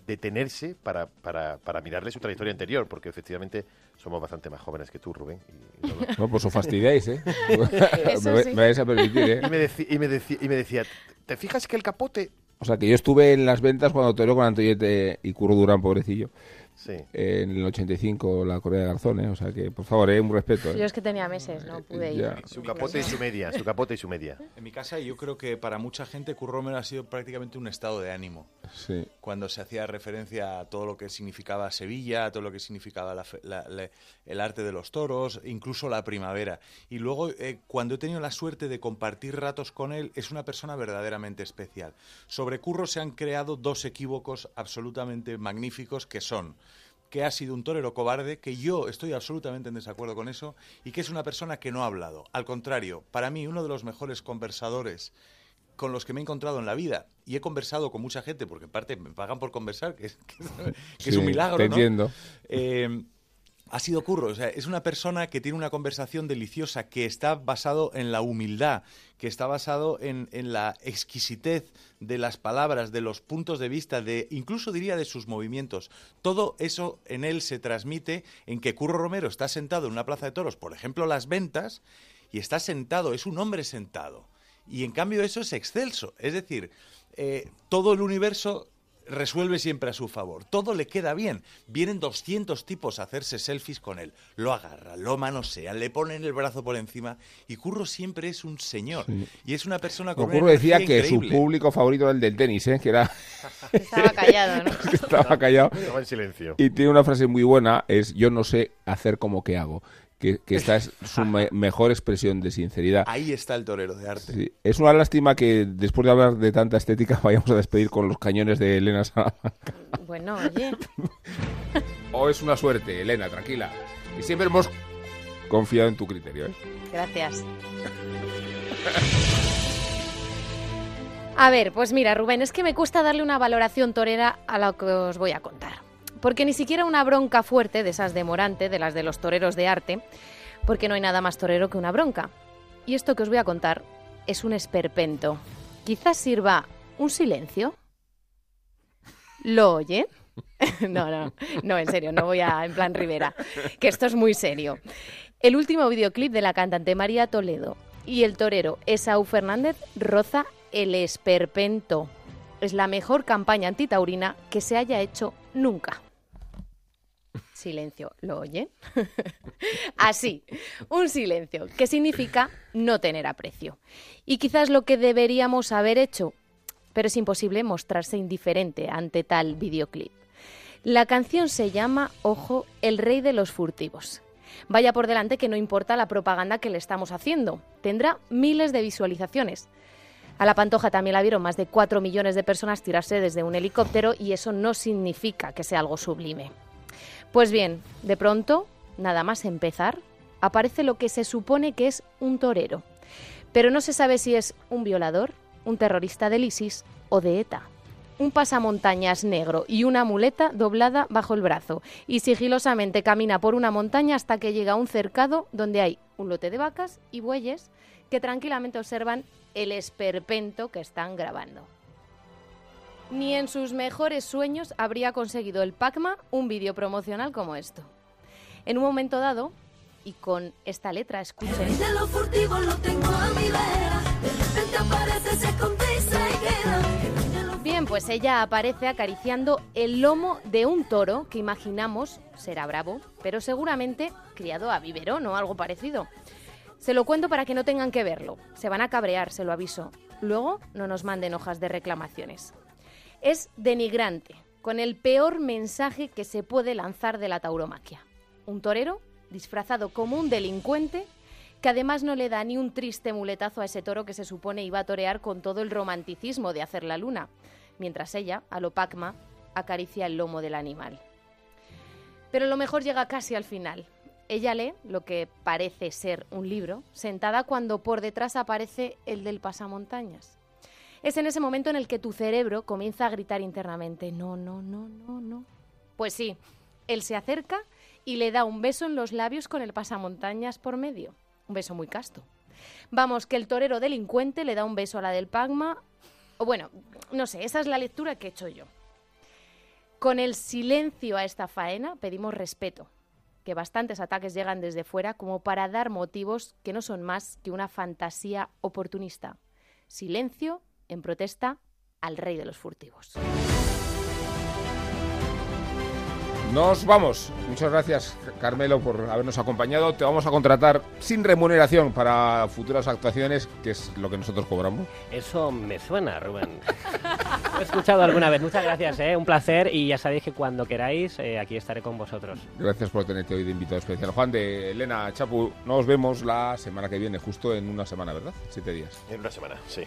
detenerse para, para, para, mirarle su trayectoria anterior, porque efectivamente somos bastante más jóvenes que tú, Rubén. Y, no, no, pues os fastidiáis, ¿eh? me, sí. me, vais a permitir, ¿eh? Y me, deci y, me deci y me decía, ¿te fijas que el capote...? O sea, que yo estuve en las ventas cuando toreó con Antoyete y Curro Durán, pobrecillo. Sí. En el 85, la Corea de Garzón, ¿eh? O sea que, por favor, eh, un respeto. ¿eh? Yo es que tenía meses, no pude ir. Su capote y su media, su capote y su media. En mi casa yo creo que para mucha gente Curro Romero ha sido prácticamente un estado de ánimo. Sí. Cuando se hacía referencia a todo lo que significaba Sevilla, a todo lo que significaba la, la, la, el arte de los toros, incluso la primavera. Y luego, eh, cuando he tenido la suerte de compartir ratos con él, es una persona verdaderamente especial. Sobre Curro se han creado dos equívocos absolutamente magníficos que son que ha sido un torero cobarde, que yo estoy absolutamente en desacuerdo con eso, y que es una persona que no ha hablado. Al contrario, para mí uno de los mejores conversadores con los que me he encontrado en la vida, y he conversado con mucha gente, porque en parte me pagan por conversar, que es, que, que sí, es un milagro, te ¿no? entiendo. Eh, ha sido Curro, o sea, es una persona que tiene una conversación deliciosa, que está basado en la humildad, que está basado en, en, la exquisitez de las palabras, de los puntos de vista, de incluso diría de sus movimientos. Todo eso en él se transmite en que Curro Romero está sentado en una plaza de toros, por ejemplo, las ventas, y está sentado, es un hombre sentado. Y en cambio eso es excelso, es decir, eh, todo el universo resuelve siempre a su favor. Todo le queda bien. Vienen 200 tipos a hacerse selfies con él. Lo agarran, lo manosean, le ponen el brazo por encima. Y Curro siempre es un señor. Sí. Y es una persona con Curro una decía que increíble. su público favorito era el del tenis, ¿eh? que era... Estaba callado, ¿no? Estaba callado. Estaba en silencio. Y tiene una frase muy buena, es yo no sé hacer como que hago. Que, que, esta es su me mejor expresión de sinceridad. Ahí está el torero de arte. Sí. Es una lástima que después de hablar de tanta estética vayamos a despedir con los cañones de Elena Salamanca. Bueno, oye. o es una suerte, Elena, tranquila. Y siempre hemos confiado en tu criterio. ¿eh? Gracias. A ver, pues mira, Rubén, es que me cuesta darle una valoración torera a lo que os voy a contar porque ni siquiera una bronca fuerte de esas de Morante, de las de los toreros de arte, porque no hay nada más torero que una bronca. Y esto que os voy a contar es un esperpento. Quizás sirva un silencio. ¿Lo oye? no, no, no, en serio, no voy a en plan Rivera, que esto es muy serio. El último videoclip de la cantante María Toledo y el torero Esau Fernández roza el esperpento. Es la mejor campaña antitaurina que se haya hecho nunca. Silencio, ¿lo oye? Así, un silencio, que significa no tener aprecio. Y quizás lo que deberíamos haber hecho, pero es imposible mostrarse indiferente ante tal videoclip. La canción se llama, ojo, El rey de los furtivos. Vaya por delante que no importa la propaganda que le estamos haciendo, tendrá miles de visualizaciones. A la Pantoja también la vieron más de 4 millones de personas tirarse desde un helicóptero y eso no significa que sea algo sublime. Pues bien, de pronto, nada más empezar, aparece lo que se supone que es un torero. Pero no se sabe si es un violador, un terrorista del ISIS o de ETA. Un pasamontañas negro y una muleta doblada bajo el brazo y sigilosamente camina por una montaña hasta que llega a un cercado donde hay un lote de vacas y bueyes que tranquilamente observan el esperpento que están grabando. Ni en sus mejores sueños habría conseguido el Pacma un vídeo promocional como esto. En un momento dado, y con esta letra, escuchen. De lo furtivo lo tengo a mi vera. De repente aparece, se esconde y se queda. Bien, pues pues ella aparece acariciando el lomo de un toro que imaginamos será bravo, pero seguramente criado a biberón o algo parecido. Se lo cuento para que no tengan que verlo. Se van a cabrear, se lo aviso. Luego no nos manden hojas de reclamaciones. Es denigrante, con el peor mensaje que se puede lanzar de la tauromaquia. Un torero disfrazado como un delincuente que además no le da ni un triste muletazo a ese toro que se supone iba a torear con todo el romanticismo de hacer la luna, mientras ella, a lo Pacma, acaricia el lomo del animal. Pero lo mejor llega casi al final. Ella lee lo que parece ser un libro, sentada cuando por detrás aparece el del pasamontañas. Es en ese momento en el que tu cerebro comienza a gritar internamente, no, no, no, no, no. Pues sí, él se acerca y le da un beso en los labios con el pasamontañas por medio. Un beso muy casto. Vamos, que el torero delincuente le da un beso a la del Pagma. O bueno, no sé, esa es la lectura que he hecho yo. Con el silencio a esta faena pedimos respeto, que bastantes ataques llegan desde fuera como para dar motivos que no son más que una fantasía oportunista. Silencio en protesta al rey de los furtivos. Nos vamos. Muchas gracias, Carmelo, por habernos acompañado. Te vamos a contratar sin remuneración para futuras actuaciones, que es lo que nosotros cobramos. Eso me suena, Rubén. Lo he escuchado alguna vez. Muchas gracias, ¿eh? un placer. Y ya sabéis que cuando queráis, eh, aquí estaré con vosotros. Gracias por tenerte hoy de invitado especial. Juan de Elena Chapu, nos vemos la semana que viene, justo en una semana, ¿verdad? Siete días. En una semana, sí.